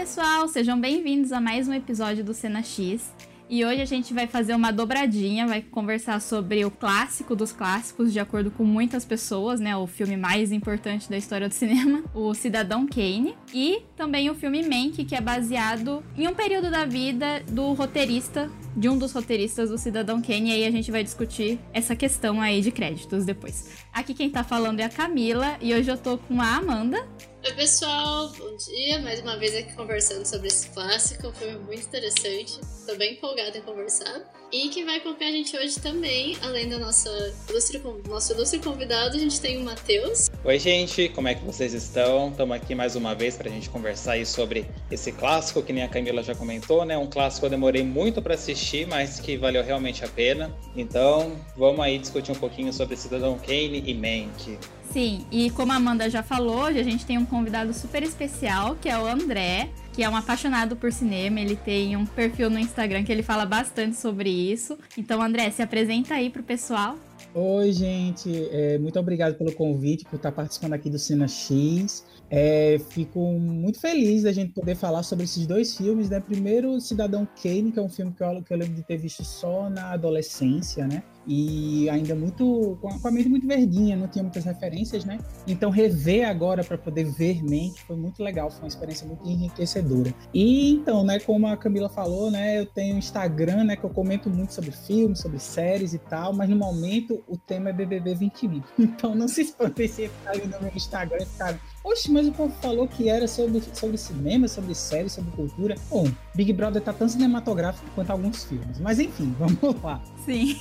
pessoal, sejam bem-vindos a mais um episódio do Cena X. E hoje a gente vai fazer uma dobradinha, vai conversar sobre o clássico dos clássicos, de acordo com muitas pessoas, né? O filme mais importante da história do cinema, o Cidadão Kane. E também o filme Mank, que é baseado em um período da vida do roteirista, de um dos roteiristas do Cidadão Kane. E aí a gente vai discutir essa questão aí de créditos depois. Aqui quem tá falando é a Camila, e hoje eu tô com a Amanda. Oi pessoal, bom dia. Mais uma vez aqui conversando sobre esse clássico, um filme muito interessante. Tô bem empolgada em conversar. E quem vai acompanhar a gente hoje também, além do nosso ilustre, nosso ilustre convidado, a gente tem o Matheus. Oi gente, como é que vocês estão? Estamos aqui mais uma vez para a gente conversar aí sobre esse clássico, que nem a Camila já comentou, né? Um clássico que eu demorei muito para assistir, mas que valeu realmente a pena. Então, vamos aí discutir um pouquinho sobre Cidadão Kane e Mank. Sim, e como a Amanda já falou, hoje a gente tem um convidado super especial, que é o André, que é um apaixonado por cinema. Ele tem um perfil no Instagram que ele fala bastante sobre isso. Então, André, se apresenta aí pro pessoal. Oi, gente. É, muito obrigado pelo convite, por estar participando aqui do Cena X. É, fico muito feliz da gente poder falar sobre esses dois filmes, né? Primeiro, Cidadão Kane, que é um filme que eu, que eu lembro de ter visto só na adolescência, né? E ainda muito com a mente muito verdinha, não tinha muitas referências, né? Então rever agora para poder ver mente foi muito legal, foi uma experiência muito enriquecedora. E então, né, como a Camila falou, né, eu tenho Instagram, né, que eu comento muito sobre filmes, sobre séries e tal, mas no momento o tema é BBB 21. Então não se espantem se ficar ali no meu Instagram ficar Oxe, mas o povo falou que era sobre, sobre cinema, sobre séries, sobre cultura. Bom, Big Brother tá tão cinematográfico quanto alguns filmes. Mas enfim, vamos lá. Sim.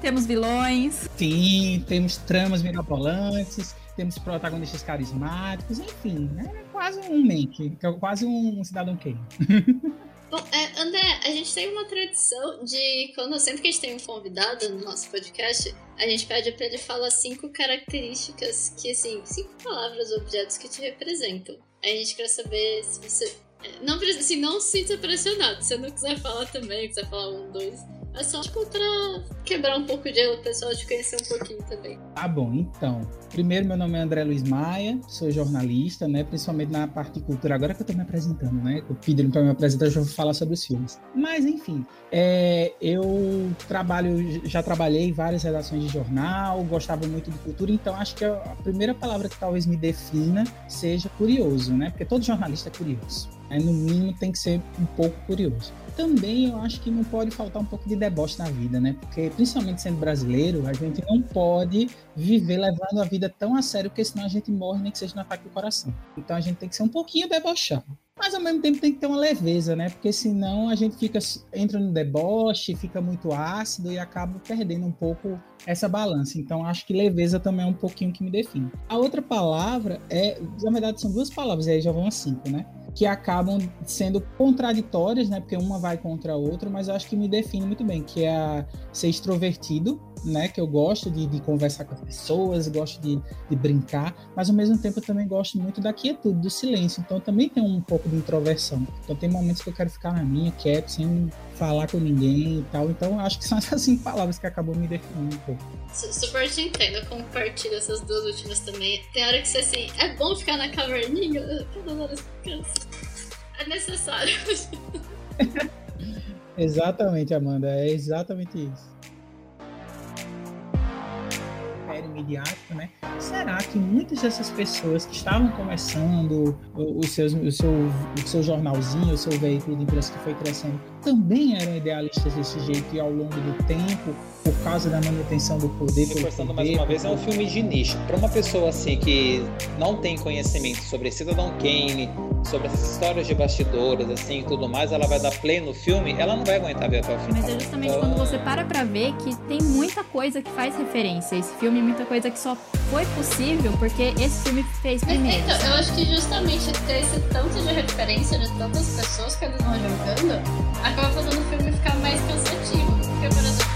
temos vilões. Sim, temos tramas mirabolantes, temos protagonistas carismáticos, enfim, é quase um é quase um cidadão Kane. Bom, é, André, a gente tem uma tradição de quando sempre que a gente tem um convidado no nosso podcast, a gente pede para ele falar cinco características que, assim, cinco palavras, objetos que te representam. Aí a gente quer saber se você. Não, assim, não se sinta pressionado. Se você não quiser falar também, quiser falar um, dois é só, tipo, pra quebrar um pouco de gelo, pessoal te conhecer um pouquinho também. Tá bom, então. Primeiro, meu nome é André Luiz Maia, sou jornalista, né? Principalmente na parte de cultura. Agora que eu tô me apresentando, né? Eu pediram pra me apresentar, eu já vou falar sobre os filmes. Mas, enfim, é, eu trabalho, já trabalhei em várias redações de jornal, gostava muito de cultura, então acho que a primeira palavra que talvez me defina seja curioso, né? Porque todo jornalista é curioso. Né? No mínimo, tem que ser um pouco curioso também eu acho que não pode faltar um pouco de deboche na vida, né? Porque, principalmente sendo brasileiro, a gente não pode viver levando a vida tão a sério, porque senão a gente morre, nem que seja no ataque do coração. Então a gente tem que ser um pouquinho debochado. Mas ao mesmo tempo tem que ter uma leveza, né? Porque senão a gente fica entra no deboche, fica muito ácido e acaba perdendo um pouco essa balança. Então acho que leveza também é um pouquinho que me define. A outra palavra é, na verdade são duas palavras, aí já vão a cinco, né? Que acabam sendo contraditórias, né? Porque uma vai contra a outra, mas eu acho que me define muito bem, que é a ser extrovertido, né? Que eu gosto de, de conversar com as pessoas, gosto de, de, brincar, mas ao mesmo tempo eu também gosto muito da quietude, do silêncio. Então também tem um pouco de introversão. Então tem momentos que eu quero ficar na minha, quieto, sem falar com ninguém e tal. Então acho que são essas cinco palavras que acabam me definindo um pouco. Super te entendo, eu compartilho essas duas últimas também. Tem hora que você assim, é bom ficar na caverninha, todas horas É necessário. exatamente, Amanda, é exatamente isso midiático, né? Será que muitas dessas pessoas que estavam começando o, o, seus, o, seu, o seu jornalzinho, o seu veículo de imprensa que foi crescendo, também eram idealistas desse jeito e ao longo do tempo por causa da manutenção do poder. Reforçando mais uma vez, é um filme de nicho. Para uma pessoa assim que não tem conhecimento sobre Cidadão Kane, sobre essas histórias de bastidores, assim, e tudo mais, ela vai dar play no filme, ela não vai aguentar ver até o final. Mas é justamente então... quando você para pra ver que tem muita coisa que faz referência a esse filme, muita coisa que só foi possível porque esse filme fez primeiro. Então, eu acho que justamente ter esse tanto de referência de tantas pessoas que eles vão jogando, acaba fazendo o filme ficar mais cansativo. Exemplo,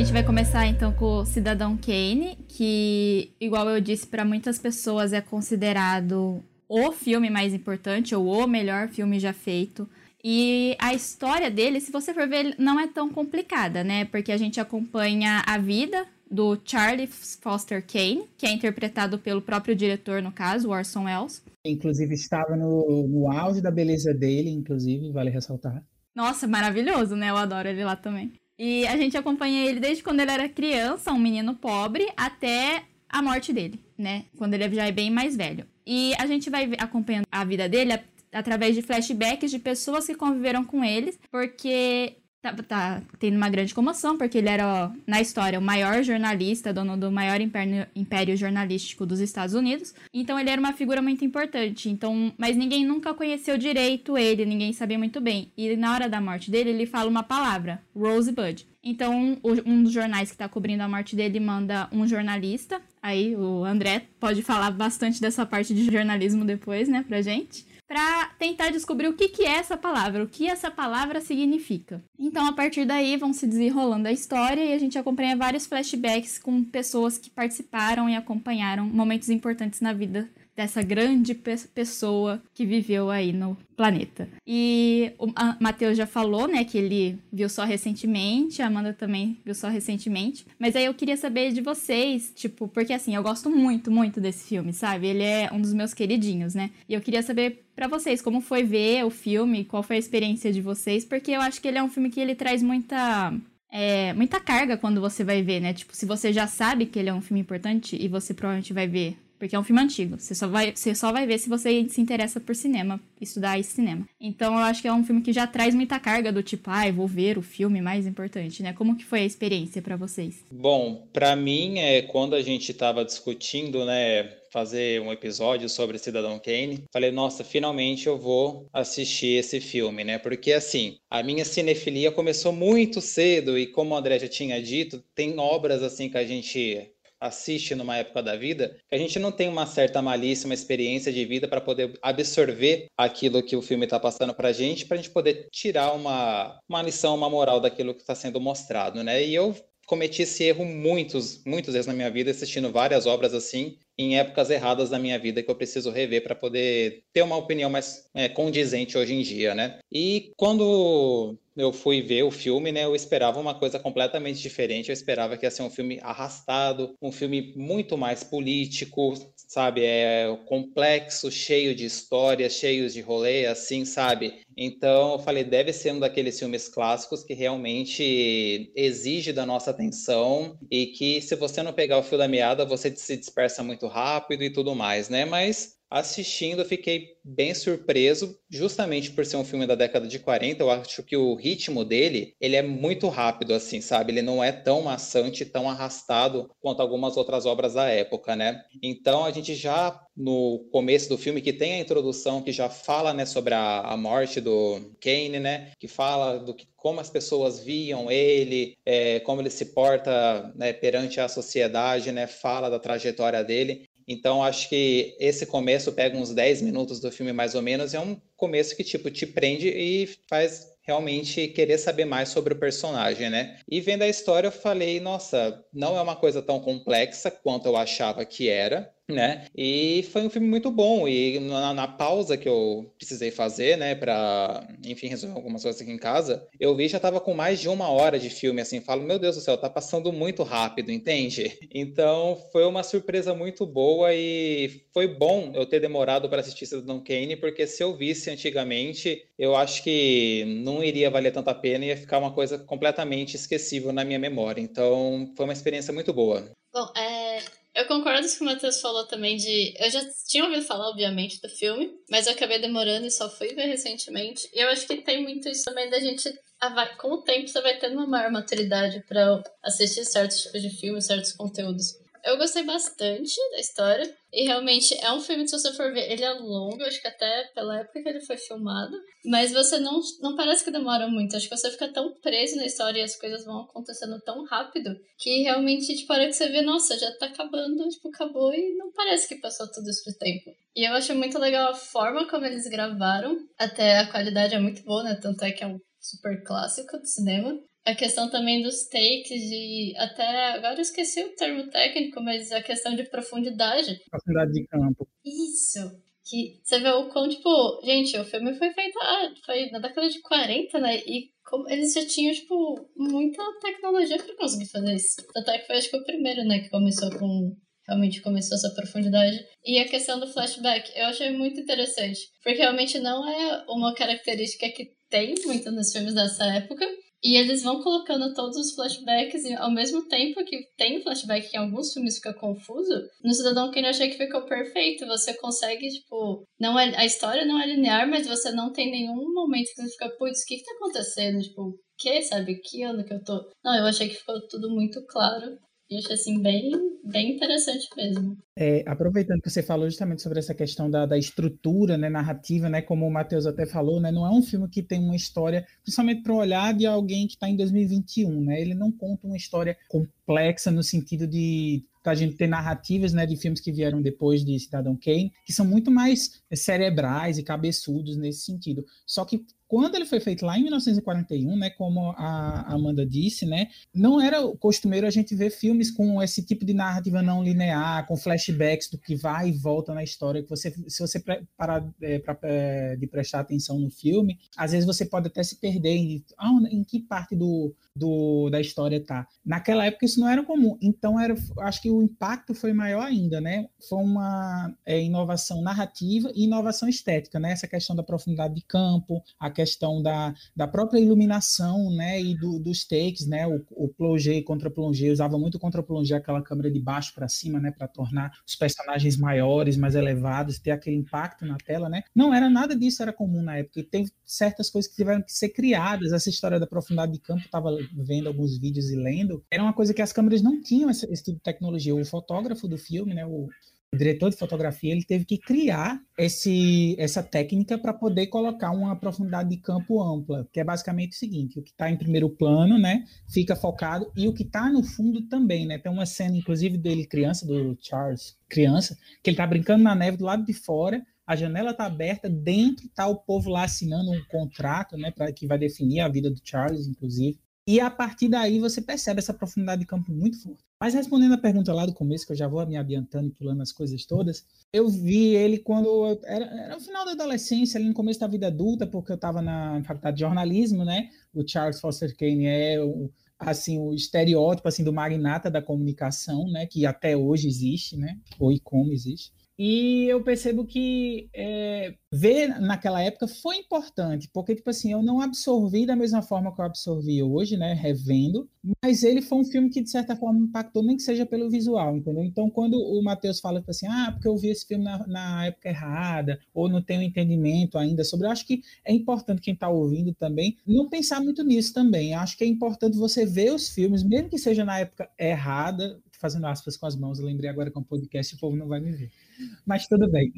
gente vai começar então com o Cidadão Kane, que, igual eu disse, para muitas pessoas é considerado o filme mais importante ou o melhor filme já feito. E a história dele, se você for ver, não é tão complicada, né? Porque a gente acompanha a vida do Charlie Foster Kane, que é interpretado pelo próprio diretor, no caso, Orson Welles. Inclusive estava no, no auge da beleza dele, inclusive, vale ressaltar. Nossa, maravilhoso, né? Eu adoro ele lá também. E a gente acompanha ele desde quando ele era criança, um menino pobre, até a morte dele, né? Quando ele já é bem mais velho. E a gente vai acompanhando a vida dele através de flashbacks de pessoas que conviveram com eles, porque tá, tá tendo uma grande comoção, porque ele era, na história, o maior jornalista, dono do maior império, império, jornalístico dos Estados Unidos. Então ele era uma figura muito importante. Então, mas ninguém nunca conheceu direito ele, ninguém sabia muito bem. E na hora da morte dele, ele fala uma palavra, Rosebud. Então, um dos jornais que está cobrindo a morte dele manda um jornalista. Aí o André pode falar bastante dessa parte de jornalismo depois, né, pra gente para tentar descobrir o que, que é essa palavra, o que essa palavra significa. Então, a partir daí, vão se desenrolando a história e a gente acompanha vários flashbacks com pessoas que participaram e acompanharam momentos importantes na vida dessa grande pe pessoa que viveu aí no planeta. E o Matheus já falou, né, que ele viu só recentemente, a Amanda também viu só recentemente. Mas aí eu queria saber de vocês, tipo, porque assim, eu gosto muito, muito desse filme, sabe? Ele é um dos meus queridinhos, né? E eu queria saber para vocês como foi ver o filme, qual foi a experiência de vocês, porque eu acho que ele é um filme que ele traz muita é, muita carga quando você vai ver, né? Tipo, se você já sabe que ele é um filme importante e você provavelmente vai ver porque é um filme antigo. Você só vai, você só vai ver se você se interessa por cinema, estudar esse cinema. Então eu acho que é um filme que já traz muita carga do tipo, ah, vou ver o filme mais importante, né? Como que foi a experiência para vocês? Bom, para mim é quando a gente estava discutindo, né, fazer um episódio sobre Cidadão Kane. Falei, nossa, finalmente eu vou assistir esse filme, né? Porque assim, a minha cinefilia começou muito cedo e como o André já tinha dito, tem obras assim que a gente assiste numa época da vida, que a gente não tem uma certa malícia, uma experiência de vida para poder absorver aquilo que o filme está passando para a gente, para a gente poder tirar uma, uma lição, uma moral daquilo que está sendo mostrado, né? E eu cometi esse erro muitos, muitas vezes na minha vida, assistindo várias obras assim, em épocas erradas da minha vida que eu preciso rever para poder ter uma opinião mais é, condizente hoje em dia, né? E quando eu fui ver o filme, né, eu esperava uma coisa completamente diferente. Eu esperava que ia ser um filme arrastado, um filme muito mais político, sabe? É complexo, cheio de histórias, cheio de rolê, assim, sabe? Então eu falei, deve ser um daqueles filmes clássicos que realmente exige da nossa atenção e que se você não pegar o fio da meada, você se dispersa muito rápido e tudo mais, né? Mas assistindo, eu fiquei bem surpreso, justamente por ser um filme da década de 40. Eu acho que o ritmo dele, ele é muito rápido, assim, sabe? Ele não é tão maçante, tão arrastado quanto algumas outras obras da época, né? Então, a gente já no começo do filme, que tem a introdução que já fala, né, sobre a, a morte do Kane, né? Que fala do que como as pessoas viam ele, é, como ele se porta né, perante a sociedade, né, fala da trajetória dele. Então, acho que esse começo pega uns 10 minutos do filme, mais ou menos, é um começo que, tipo, te prende e faz realmente querer saber mais sobre o personagem, né? E vendo a história, eu falei, nossa, não é uma coisa tão complexa quanto eu achava que era né? E foi um filme muito bom. E na, na pausa que eu precisei fazer, né, para, enfim, resolver algumas coisas aqui em casa, eu vi já tava com mais de uma hora de filme, assim, falo, meu Deus do céu, tá passando muito rápido, entende? Então foi uma surpresa muito boa e foi bom eu ter demorado para assistir Cidadão Kane, porque se eu visse antigamente, eu acho que não iria valer tanta pena e ia ficar uma coisa completamente esquecível na minha memória. Então foi uma experiência muito boa. Bom, é, eu concordo com o que o Matheus falou também de. Eu já tinha ouvido falar, obviamente, do filme, mas eu acabei demorando e só fui ver recentemente. E eu acho que tem muito isso também da gente. Com o tempo, você vai tendo uma maior maturidade para assistir certos tipos de filmes, certos conteúdos. Eu gostei bastante da história. E realmente é um filme, se você for ver, ele é longo, acho que até pela época que ele foi filmado. Mas você não, não parece que demora muito. Acho que você fica tão preso na história e as coisas vão acontecendo tão rápido que realmente, tipo, hora que você vê, nossa, já tá acabando, tipo, acabou e não parece que passou tudo isso tempo. E eu acho muito legal a forma como eles gravaram. Até a qualidade é muito boa, né? Tanto é que é um super clássico do cinema a questão também dos takes de até agora eu esqueci o termo técnico, mas a questão de profundidade. Profundidade de campo. Isso. Que você vê o quão, tipo, gente, o filme foi feito ah, foi na década de 40, né? E como eles já tinham, tipo, muita tecnologia pra conseguir fazer isso. Tanto é que foi, acho que, o primeiro, né, que começou com. Realmente começou essa profundidade. E a questão do flashback, eu achei muito interessante. Porque realmente não é uma característica que tem muito nos filmes dessa época. E eles vão colocando todos os flashbacks e ao mesmo tempo que tem flashback que em alguns filmes fica confuso, no Cidadão Kane eu achei que ficou perfeito. Você consegue, tipo, não é, a história não é linear, mas você não tem nenhum momento que você fica, putz, o que que tá acontecendo? Tipo, que, sabe? Que ano que eu tô? Não, eu achei que ficou tudo muito claro. E achei assim bem, bem interessante mesmo. É, aproveitando que você falou justamente sobre essa questão da, da estrutura né, narrativa, né, como o Matheus até falou, né, não é um filme que tem uma história, principalmente para o olhar de alguém que está em 2021. Né, ele não conta uma história complexa no sentido de a gente ter narrativas né, de filmes que vieram depois de Cidadão Kane, que são muito mais cerebrais e cabeçudos nesse sentido. Só que quando ele foi feito lá em 1941, né, como a Amanda disse, né, não era costumeiro a gente ver filmes com esse tipo de narrativa não linear, com flashbacks do que vai e volta na história, que você, se você parar é, pra, é, de prestar atenção no filme, às vezes você pode até se perder em, ah, em que parte do, do, da história tá. Naquela época isso não era comum, então era, acho que o impacto foi maior ainda, né? Foi uma é, inovação narrativa e inovação estética, né? Essa questão da profundidade de campo, a questão da, da própria iluminação, né? E do, dos takes, né? O, o plongé e contra-plongé, usava muito contra-plongé, aquela câmera de baixo para cima, né? Para tornar os personagens maiores, mais elevados, ter aquele impacto na tela, né? Não era nada disso, era comum na época. E tem certas coisas que tiveram que ser criadas. Essa história da profundidade de campo estava vendo alguns vídeos e lendo, era uma coisa que as câmeras não tinham esse, esse tipo de tecnologia. O fotógrafo do filme, né, o, o diretor de fotografia, ele teve que criar esse, essa técnica para poder colocar uma profundidade de campo ampla, que é basicamente o seguinte: o que está em primeiro plano, né, fica focado e o que está no fundo também, né? Tem uma cena, inclusive, dele criança, do Charles, criança, que ele está brincando na neve do lado de fora a janela está aberta, dentro está o povo lá assinando um contrato, né, para que vai definir a vida do Charles, inclusive. E a partir daí você percebe essa profundidade de campo muito forte. Mas respondendo a pergunta lá do começo, que eu já vou me adiantando e pulando as coisas todas, eu vi ele quando era, era no final da adolescência, ali no começo da vida adulta, porque eu estava na faculdade de jornalismo, né? O Charles Foster Kane é o, assim o estereótipo assim do magnata da comunicação, né? Que até hoje existe, né? Ou e como existe. E eu percebo que é, ver naquela época foi importante, porque, tipo assim, eu não absorvi da mesma forma que eu absorvi hoje, né, revendo, mas ele foi um filme que, de certa forma, impactou, nem que seja pelo visual, entendeu? Então, quando o Matheus fala, tipo assim, ah, porque eu vi esse filme na, na época errada, ou não tenho entendimento ainda sobre, eu acho que é importante quem está ouvindo também não pensar muito nisso também. Eu acho que é importante você ver os filmes, mesmo que seja na época errada, fazendo aspas com as mãos, eu lembrei agora com o podcast, o povo não vai me ver. Mas tudo bem.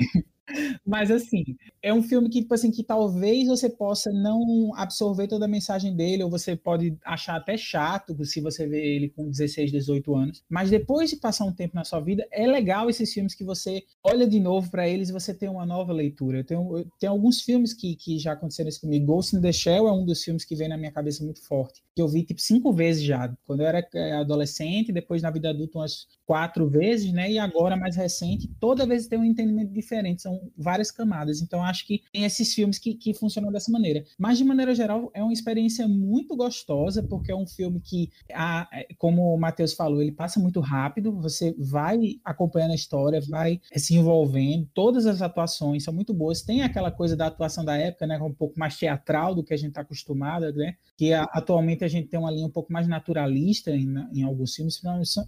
Mas assim, é um filme que, tipo assim, que talvez você possa não absorver toda a mensagem dele, ou você pode achar até chato se você vê ele com 16, 18 anos. Mas depois de passar um tempo na sua vida, é legal esses filmes que você olha de novo para eles e você tem uma nova leitura. Eu tenho, eu tenho alguns filmes que, que já aconteceram isso comigo. Ghost in the Shell é um dos filmes que vem na minha cabeça muito forte, que eu vi tipo cinco vezes já, quando eu era é, adolescente, depois na vida adulta umas quatro vezes, né? E agora mais recente, toda vez tem um entendimento diferente. São várias camadas. Então, acho que tem esses filmes que, que funcionam dessa maneira. Mas, de maneira geral, é uma experiência muito gostosa, porque é um filme que, a, como o Matheus falou, ele passa muito rápido, você vai acompanhando a história, vai se envolvendo, todas as atuações são muito boas. Tem aquela coisa da atuação da época, né? Um pouco mais teatral do que a gente está acostumado, né? Que a, atualmente a gente tem uma linha um pouco mais naturalista em, em alguns filmes,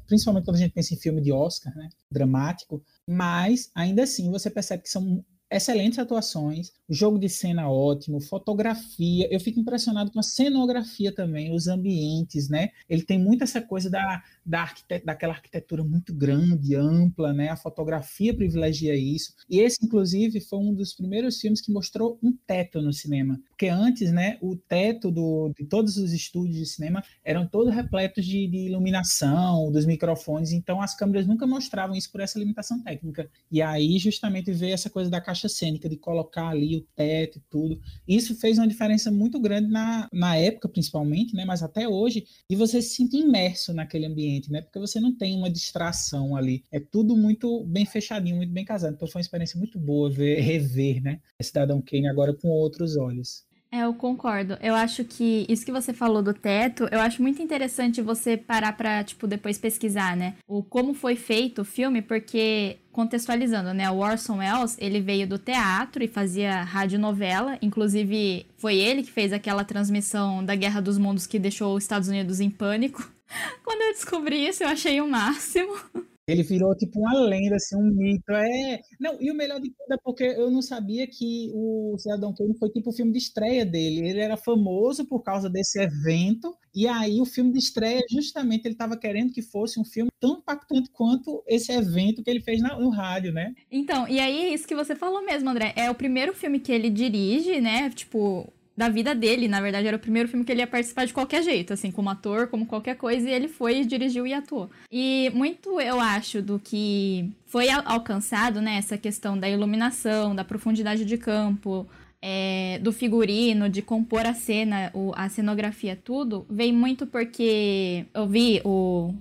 principalmente quando a gente pensa em filme de Oscar, né? Dramático mas ainda assim você percebe que são excelentes atuações, jogo de cena ótimo, fotografia. Eu fico impressionado com a cenografia também, os ambientes, né? Ele tem muito essa coisa da, da arquitet daquela arquitetura muito grande, ampla, né? A fotografia privilegia isso. E esse, inclusive, foi um dos primeiros filmes que mostrou um teto no cinema. Porque antes, né, o teto do, de todos os estúdios de cinema eram todos repletos de, de iluminação, dos microfones, então as câmeras nunca mostravam isso por essa limitação técnica. E aí, justamente, veio essa coisa da caixa cênica, de colocar ali o teto e tudo. Isso fez uma diferença muito grande na, na época, principalmente, né, mas até hoje, de você se sentir imerso naquele ambiente, né, porque você não tem uma distração ali. É tudo muito bem fechadinho, muito bem casado. Então foi uma experiência muito boa ver, rever, né, Cidadão Kane agora com outros olhos. É, eu concordo. Eu acho que isso que você falou do teto, eu acho muito interessante você parar pra, tipo, depois pesquisar, né? O como foi feito o filme, porque contextualizando, né? O Orson Welles, ele veio do teatro e fazia radionovela, inclusive foi ele que fez aquela transmissão da Guerra dos Mundos que deixou os Estados Unidos em pânico. Quando eu descobri isso, eu achei o máximo. Ele virou tipo uma lenda, assim, um mito. É... Não, e o melhor de tudo é porque eu não sabia que o Cidadão Kane foi tipo o filme de estreia dele. Ele era famoso por causa desse evento, e aí o filme de estreia, justamente, ele estava querendo que fosse um filme tão impactante quanto esse evento que ele fez no rádio, né? Então, e aí isso que você falou mesmo, André. É o primeiro filme que ele dirige, né? Tipo, da vida dele. Na verdade, era o primeiro filme que ele ia participar de qualquer jeito, assim, como ator, como qualquer coisa, e ele foi, dirigiu e atuou. E muito, eu acho, do que foi alcançado, né, essa questão da iluminação, da profundidade de campo, é, do figurino, de compor a cena, o, a cenografia, tudo, vem muito porque eu vi o,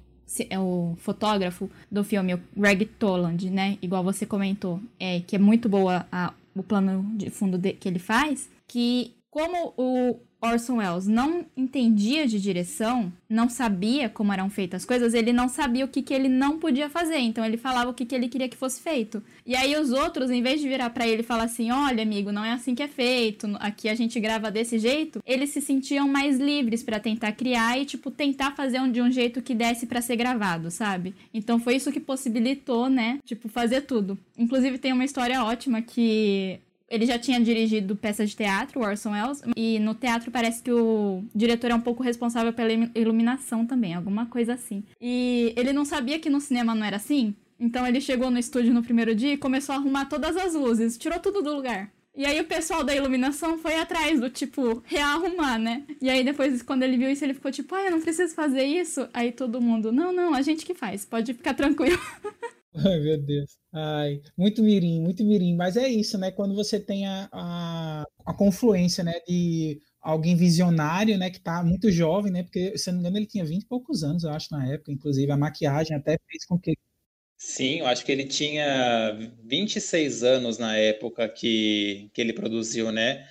o fotógrafo do filme, o Greg Toland, né, igual você comentou, é, que é muito boa a, o plano de fundo de, que ele faz, que como o Orson Welles não entendia de direção, não sabia como eram feitas as coisas, ele não sabia o que, que ele não podia fazer. Então ele falava o que, que ele queria que fosse feito. E aí os outros, em vez de virar para ele e falar assim: olha, amigo, não é assim que é feito, aqui a gente grava desse jeito, eles se sentiam mais livres para tentar criar e, tipo, tentar fazer um, de um jeito que desse para ser gravado, sabe? Então foi isso que possibilitou, né? Tipo, fazer tudo. Inclusive tem uma história ótima que ele já tinha dirigido peça de teatro, Orson Welles, e no teatro parece que o diretor é um pouco responsável pela iluminação também, alguma coisa assim. E ele não sabia que no cinema não era assim, então ele chegou no estúdio no primeiro dia e começou a arrumar todas as luzes, tirou tudo do lugar. E aí o pessoal da iluminação foi atrás do tipo, rearrumar, né? E aí depois, quando ele viu isso, ele ficou tipo, ah, eu não preciso fazer isso. Aí todo mundo, não, não, a gente que faz, pode ficar tranquilo. Ai, meu Deus. Ai, muito mirim, muito mirim. Mas é isso, né? Quando você tem a, a, a confluência, né, de alguém visionário, né, que tá muito jovem, né? Porque, se não me engano, ele tinha 20 e poucos anos, eu acho, na época. Inclusive, a maquiagem até fez com que Sim, eu acho que ele tinha 26 anos na época que, que ele produziu, né?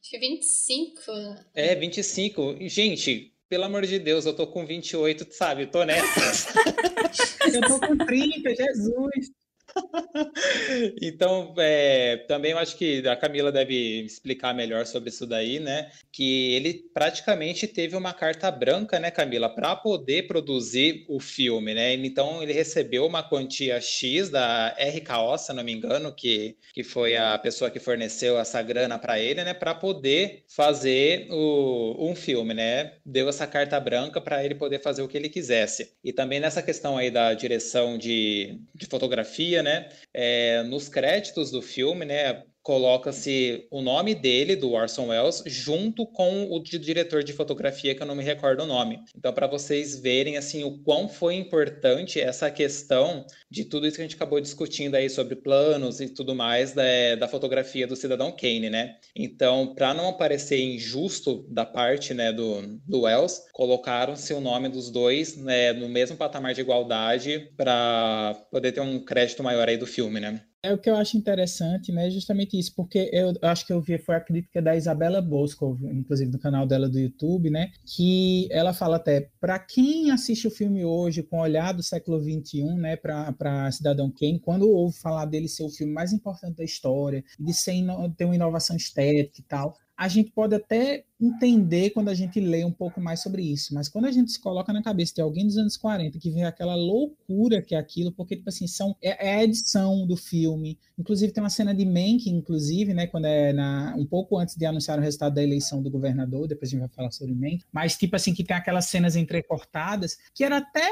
Acho que 25. É, 25. Gente, pelo amor de Deus, eu tô com 28, sabe? Tô nessa. eu tô com 30, Jesus. então, é, também eu acho que a Camila deve explicar melhor sobre isso daí, né? Que ele praticamente teve uma carta branca, né, Camila, para poder produzir o filme, né? Então, ele recebeu uma quantia X da RKO, se não me engano, que, que foi a pessoa que forneceu essa grana para ele, né, para poder fazer o, um filme, né? Deu essa carta branca para ele poder fazer o que ele quisesse. E também nessa questão aí da direção de, de fotografia, né? É, nos créditos do filme, né? Coloca-se o nome dele, do Orson Welles, junto com o de diretor de fotografia, que eu não me recordo o nome. Então, para vocês verem assim o quão foi importante essa questão de tudo isso que a gente acabou discutindo aí sobre planos e tudo mais da, da fotografia do Cidadão Kane, né? Então, para não parecer injusto da parte né, do, do Wells, colocaram-se o nome dos dois né, no mesmo patamar de igualdade para poder ter um crédito maior aí do filme, né? É o que eu acho interessante, né? Justamente isso, porque eu acho que eu vi foi a crítica da Isabela Bosco, inclusive no canal dela do YouTube, né? Que ela fala até para quem assiste o filme hoje com o olhar do século XXI, né? Para Cidadão Kane, quando ouve falar dele ser o filme mais importante da história, de ser ter uma inovação estética e tal, a gente pode até entender quando a gente lê um pouco mais sobre isso, mas quando a gente se coloca na cabeça de alguém dos anos 40 que vê aquela loucura que é aquilo, porque tipo assim, são é, é a edição do filme, inclusive tem uma cena de Mank, inclusive, né, quando é na, um pouco antes de anunciar o resultado da eleição do governador, depois a gente vai falar sobre Mank, mas tipo assim que tem aquelas cenas entrecortadas, que era até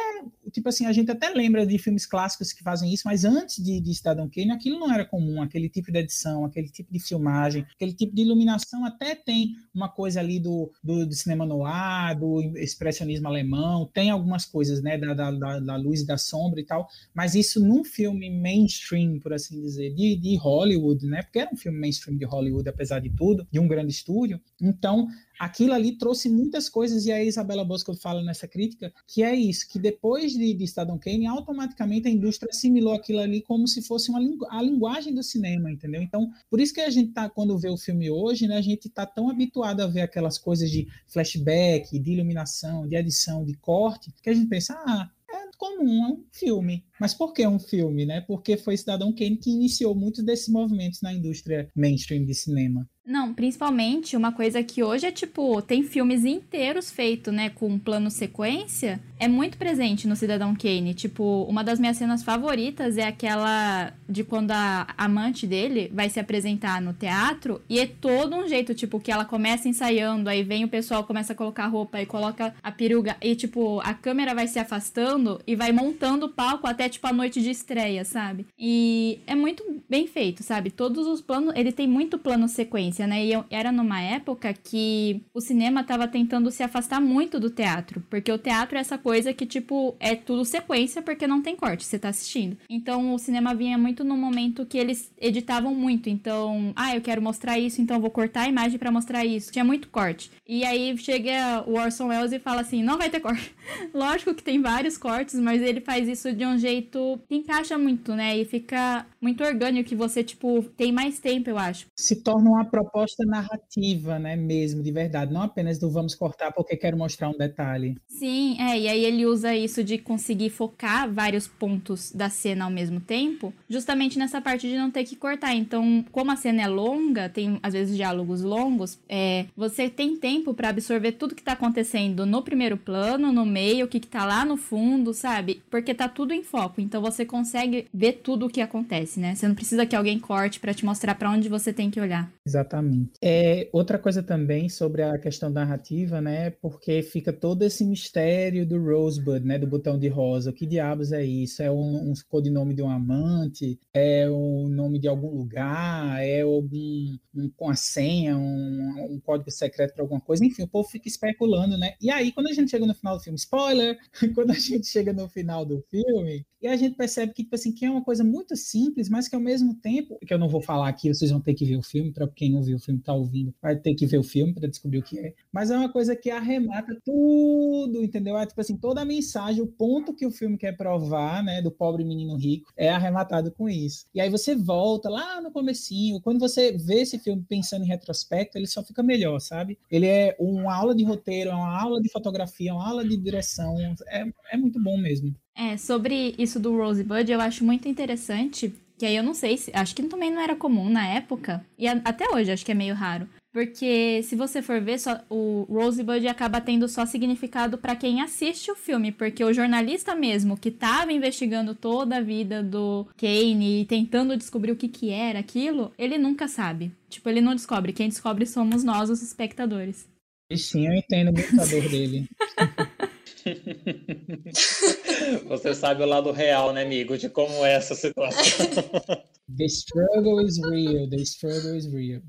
tipo assim, a gente até lembra de filmes clássicos que fazem isso, mas antes de, de Cidadão Kane, aquilo não era comum, aquele tipo de edição, aquele tipo de filmagem, aquele tipo de iluminação até tem uma coisa ali do, do, do cinema noir, do expressionismo alemão, tem algumas coisas, né, da, da, da, luz e da sombra e tal, mas isso num filme mainstream, por assim dizer, de, de Hollywood, né, porque era um filme mainstream de Hollywood, apesar de tudo, de um grande estúdio, então aquilo ali trouxe muitas coisas, e a Isabela Bosco fala nessa crítica, que é isso, que depois de, de Cidadão Kane, automaticamente a indústria assimilou aquilo ali como se fosse uma a linguagem do cinema, entendeu? Então, por isso que a gente tá, quando vê o filme hoje, né, a gente tá tão habituado a ver aquelas coisas de flashback, de iluminação, de edição, de corte, que a gente pensa, ah, é comum, é um filme. Mas por que um filme, né? Porque foi Cidadão Kane que iniciou muitos desses movimentos na indústria mainstream de cinema. Não, principalmente uma coisa que hoje é tipo, tem filmes inteiros feitos, né, com plano sequência, é muito presente no Cidadão Kane. Tipo, uma das minhas cenas favoritas é aquela de quando a amante dele vai se apresentar no teatro e é todo um jeito, tipo, que ela começa ensaiando, aí vem o pessoal, começa a colocar roupa e coloca a peruca e, tipo, a câmera vai se afastando e vai montando o palco até, tipo, a noite de estreia, sabe? E é muito bem feito, sabe? Todos os planos, ele tem muito plano sequência né? E eu, era numa época que o cinema tava tentando se afastar muito do teatro, porque o teatro é essa coisa que, tipo, é tudo sequência porque não tem corte, você tá assistindo. Então o cinema vinha muito no momento que eles editavam muito. Então, ah, eu quero mostrar isso, então vou cortar a imagem para mostrar isso. Tinha muito corte. E aí chega o Orson Welles e fala assim: não vai ter corte. Lógico que tem vários cortes, mas ele faz isso de um jeito que encaixa muito, né? E fica muito orgânico que você, tipo, tem mais tempo, eu acho. Se torna uma proposta narrativa, né, mesmo, de verdade, não apenas do vamos cortar porque quero mostrar um detalhe. Sim, é, e aí ele usa isso de conseguir focar vários pontos da cena ao mesmo tempo, justamente nessa parte de não ter que cortar. Então, como a cena é longa, tem às vezes diálogos longos, é, você tem tempo para absorver tudo que tá acontecendo no primeiro plano, no meio, o que, que tá lá no fundo, sabe? Porque tá tudo em foco, então você consegue ver tudo o que acontece, né? Você não precisa que alguém corte para te mostrar para onde você tem que olhar. Exatamente. É, outra coisa também sobre a questão narrativa, né? Porque fica todo esse mistério do Rosebud, né? Do botão de rosa. O que diabos é isso? É um, um codinome de um amante? É o nome de algum lugar? É algum um, com a senha, um, um código secreto para alguma coisa? Enfim, o povo fica especulando, né? E aí, quando a gente chega no final do filme, spoiler! quando a gente chega no final do filme, e a gente percebe que, tipo assim, que é uma coisa muito simples, mas que ao mesmo tempo, que eu não vou falar aqui, vocês vão ter que ver o filme, para quem não viu o filme tá ouvindo, vai ter que ver o filme para descobrir o que é. Mas é uma coisa que arremata tudo, entendeu? É tipo assim, toda a mensagem, o ponto que o filme quer provar, né, do pobre menino rico, é arrematado com isso. E aí você volta lá no comecinho, quando você vê esse filme pensando em retrospecto, ele só fica melhor, sabe? Ele é uma aula de roteiro, é uma aula de fotografia, uma aula de direção, é, é muito bom mesmo. É, sobre isso do Rosebud, eu acho muito interessante, que aí eu não sei se. Acho que também não era comum na época, e a, até hoje acho que é meio raro. Porque se você for ver, só, o Rosebud acaba tendo só significado para quem assiste o filme, porque o jornalista mesmo que estava investigando toda a vida do Kane e tentando descobrir o que que era aquilo, ele nunca sabe. Tipo, ele não descobre, quem descobre somos nós, os espectadores. Sim, eu entendo muito a dor dele. Você sabe o lado real, né, amigo, de como é essa situação. The struggle is real, the struggle is real.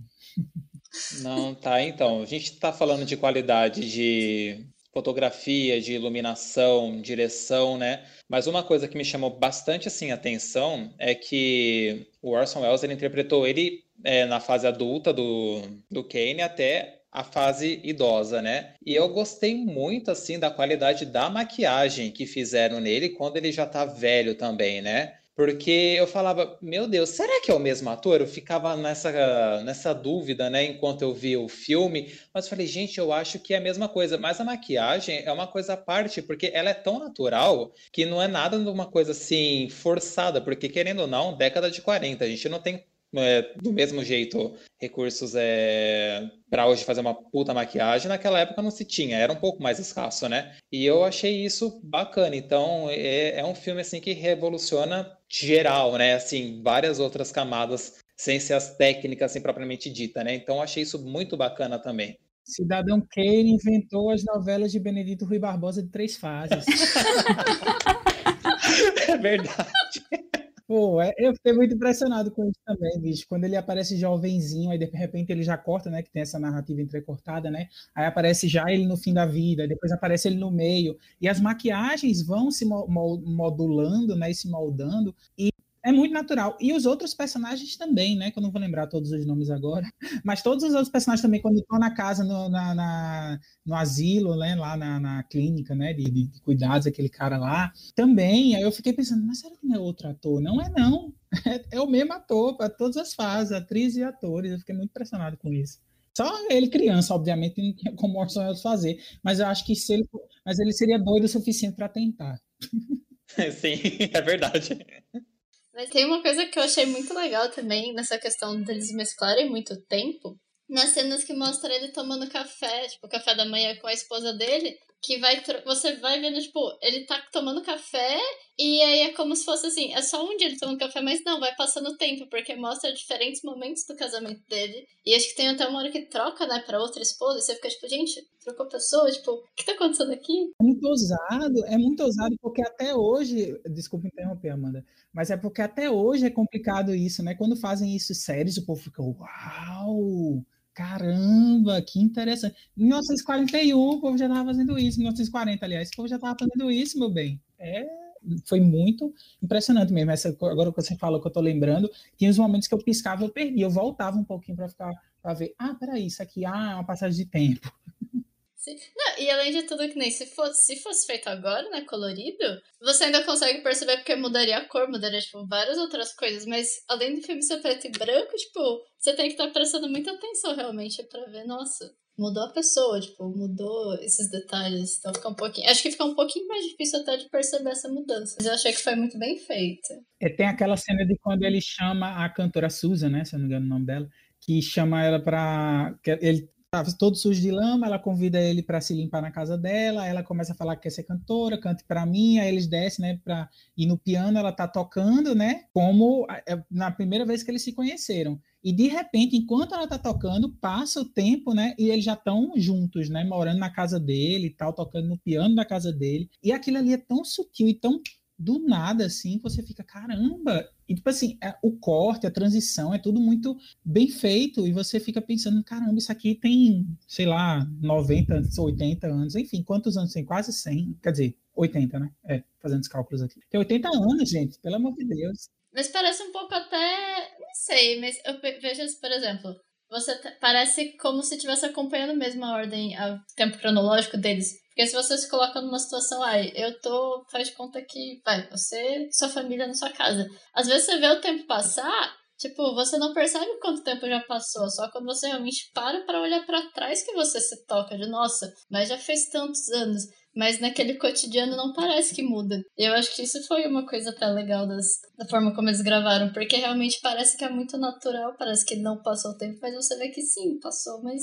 Não, tá, então, a gente está falando de qualidade de fotografia, de iluminação, direção, né? Mas uma coisa que me chamou bastante assim atenção é que o Orson Welles ele interpretou ele é, na fase adulta do, do Kane até a fase idosa, né? E eu gostei muito assim da qualidade da maquiagem que fizeram nele quando ele já tá velho também, né? Porque eu falava, meu Deus, será que é o mesmo ator? Eu ficava nessa, nessa dúvida, né, enquanto eu via o filme, mas falei, gente, eu acho que é a mesma coisa. Mas a maquiagem é uma coisa à parte, porque ela é tão natural que não é nada de uma coisa assim forçada, porque querendo ou não, década de 40, a gente não tem é, do mesmo jeito recursos é, para hoje fazer uma puta maquiagem, naquela época não se tinha, era um pouco mais escasso, né? E eu achei isso bacana. Então é, é um filme assim que revoluciona geral, né? Assim, várias outras camadas sem ser as técnicas assim, propriamente dita, né? Então achei isso muito bacana também. Cidadão Kane inventou as novelas de Benedito Rui Barbosa de três fases. É verdade. Pô, é, eu fiquei muito impressionado com isso também, bicho. Quando ele aparece jovenzinho, aí de repente ele já corta, né? Que tem essa narrativa entrecortada, né? Aí aparece já ele no fim da vida, depois aparece ele no meio. E as maquiagens vão se modulando, né? E se moldando. E é muito natural. E os outros personagens também, né? Que eu não vou lembrar todos os nomes agora. Mas todos os outros personagens também, quando estão na casa, no, na, na, no asilo, né? Lá na, na clínica, né? De, de, cuidados, aquele cara lá. Também, aí eu fiquei pensando, mas será que não é outro ator? Não é, não. É, é o mesmo ator para todas as fases, atrizes e atores. Eu fiquei muito impressionado com isso. Só ele criança, obviamente, não tinha como Orson fazer. Mas eu acho que se ele, mas ele seria doido o suficiente para tentar. Sim, é verdade. Mas tem uma coisa que eu achei muito legal também nessa questão deles mesclarem muito tempo. Nas cenas que mostra ele tomando café, tipo, café da manhã com a esposa dele, que vai você vai vendo, tipo, ele tá tomando café e aí é como se fosse assim, é só um dia ele tomando café, mas não, vai passando o tempo, porque mostra diferentes momentos do casamento dele. E acho que tem até uma hora que troca, né, pra outra esposa, e você fica tipo, gente, trocou pessoa, tipo, o que tá acontecendo aqui? É muito ousado, é muito ousado, porque até hoje, desculpa interromper, Amanda, mas é porque até hoje é complicado isso, né? Quando fazem isso sérios, o povo fica, uau! Caramba, que interessante. Em 1941, o povo já estava fazendo isso. Em 1940, aliás, o povo já estava fazendo isso, meu bem. É, foi muito impressionante mesmo. Essa, agora que você falou que eu estou lembrando, tinha os momentos que eu piscava, eu perdi. Eu voltava um pouquinho para ficar para ver. Ah, peraí, isso aqui ah, é uma passagem de tempo. Sim. Não, e além de tudo, que nem se fosse, se fosse feito agora, né, colorido, você ainda consegue perceber porque mudaria a cor, mudaria, tipo, várias outras coisas. Mas além do filme ser preto e branco, tipo, você tem que estar tá prestando muita atenção realmente para ver, nossa, mudou a pessoa, tipo, mudou esses detalhes. Então fica um pouquinho. Acho que fica um pouquinho mais difícil até de perceber essa mudança. Mas eu achei que foi muito bem feita. É, tem aquela cena de quando ele chama a cantora Susan, né? Se eu não me engano o nome dela que chama ela para ele Tava todo sujo de lama, ela convida ele para se limpar na casa dela, ela começa a falar que quer ser cantora, cante para mim, aí eles descem, né, para ir no piano, ela tá tocando, né, como é, na primeira vez que eles se conheceram. E de repente, enquanto ela tá tocando, passa o tempo, né, e eles já estão juntos, né, morando na casa dele e tal, tocando no piano da casa dele. E aquilo ali é tão sutil e tão do nada, assim, você fica, caramba! E, tipo assim, é, o corte, a transição, é tudo muito bem feito, e você fica pensando, caramba, isso aqui tem, sei lá, 90, 80 anos, enfim, quantos anos tem? Quase 100, quer dizer, 80, né? É, fazendo os cálculos aqui. Tem 80 anos, gente, pelo amor de Deus. Mas parece um pouco até, não sei, mas eu vejo, por exemplo, você parece como se estivesse acompanhando mesmo a ordem, o tempo cronológico deles. Porque se você se coloca numa situação, ai, eu tô, faz de conta que, vai, você sua família na sua casa. Às vezes você vê o tempo passar, tipo, você não percebe quanto tempo já passou, só quando você realmente para para olhar para trás que você se toca de, nossa, mas já fez tantos anos. Mas naquele cotidiano não parece que muda. Eu acho que isso foi uma coisa até legal das, da forma como eles gravaram, porque realmente parece que é muito natural, parece que não passou o tempo, mas você vê que sim, passou, mas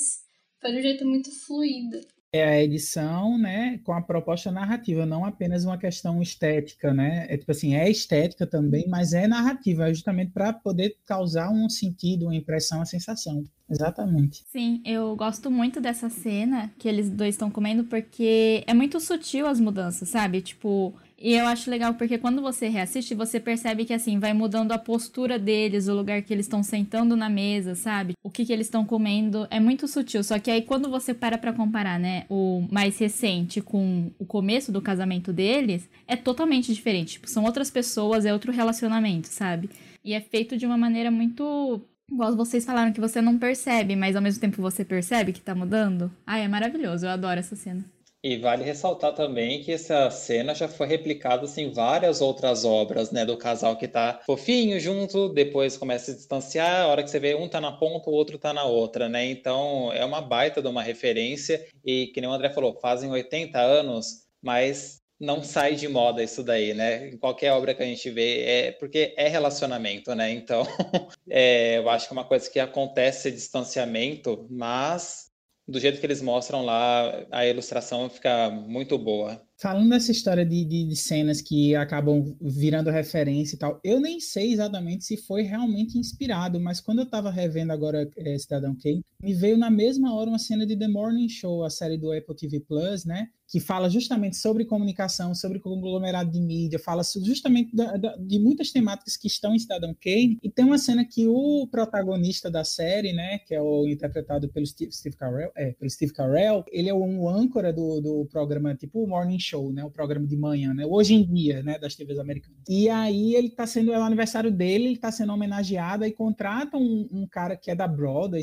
foi de um jeito muito fluido é a edição, né, com a proposta narrativa, não apenas uma questão estética, né? É tipo assim, é estética também, mas é narrativa, é justamente para poder causar um sentido, uma impressão, uma sensação. Exatamente. Sim, eu gosto muito dessa cena que eles dois estão comendo porque é muito sutil as mudanças, sabe? Tipo, e eu acho legal porque quando você reassiste, você percebe que assim, vai mudando a postura deles, o lugar que eles estão sentando na mesa, sabe? O que, que eles estão comendo. É muito sutil. Só que aí quando você para pra comparar, né, o mais recente com o começo do casamento deles, é totalmente diferente. Tipo, são outras pessoas, é outro relacionamento, sabe? E é feito de uma maneira muito. Igual vocês falaram que você não percebe, mas ao mesmo tempo você percebe que tá mudando. Ai, é maravilhoso. Eu adoro essa cena. E vale ressaltar também que essa cena já foi replicada assim, em várias outras obras, né? Do casal que tá fofinho junto, depois começa a se distanciar, a hora que você vê um tá na ponta, o outro tá na outra, né? Então é uma baita de uma referência. E que nem o André falou, fazem 80 anos, mas não sai de moda isso daí, né? Em qualquer obra que a gente vê, é porque é relacionamento, né? Então, é, eu acho que é uma coisa que acontece distanciamento, mas do jeito que eles mostram lá, a ilustração fica muito boa. falando dessa história de, de, de, cenas que acabam virando referência e tal, eu nem sei exatamente se foi realmente inspirado, mas quando eu tava revendo agora é, Cidadão Kane, me veio na mesma hora uma cena de The Morning Show, a série do Apple TV Plus, né? Que fala justamente sobre comunicação, sobre conglomerado de mídia, fala justamente da, da, de muitas temáticas que estão em Cidadão Kane. E tem uma cena que o protagonista da série, né, que é o interpretado pelo Steve, Steve Carell, é, pelo Steve Carell, ele é um âncora do, do programa tipo o Morning Show, né, o programa de manhã, né, hoje em dia, né, das TVs americanas. E aí ele está sendo é o aniversário dele, ele está sendo homenageado e contrata um, um, cara que é da Broadway,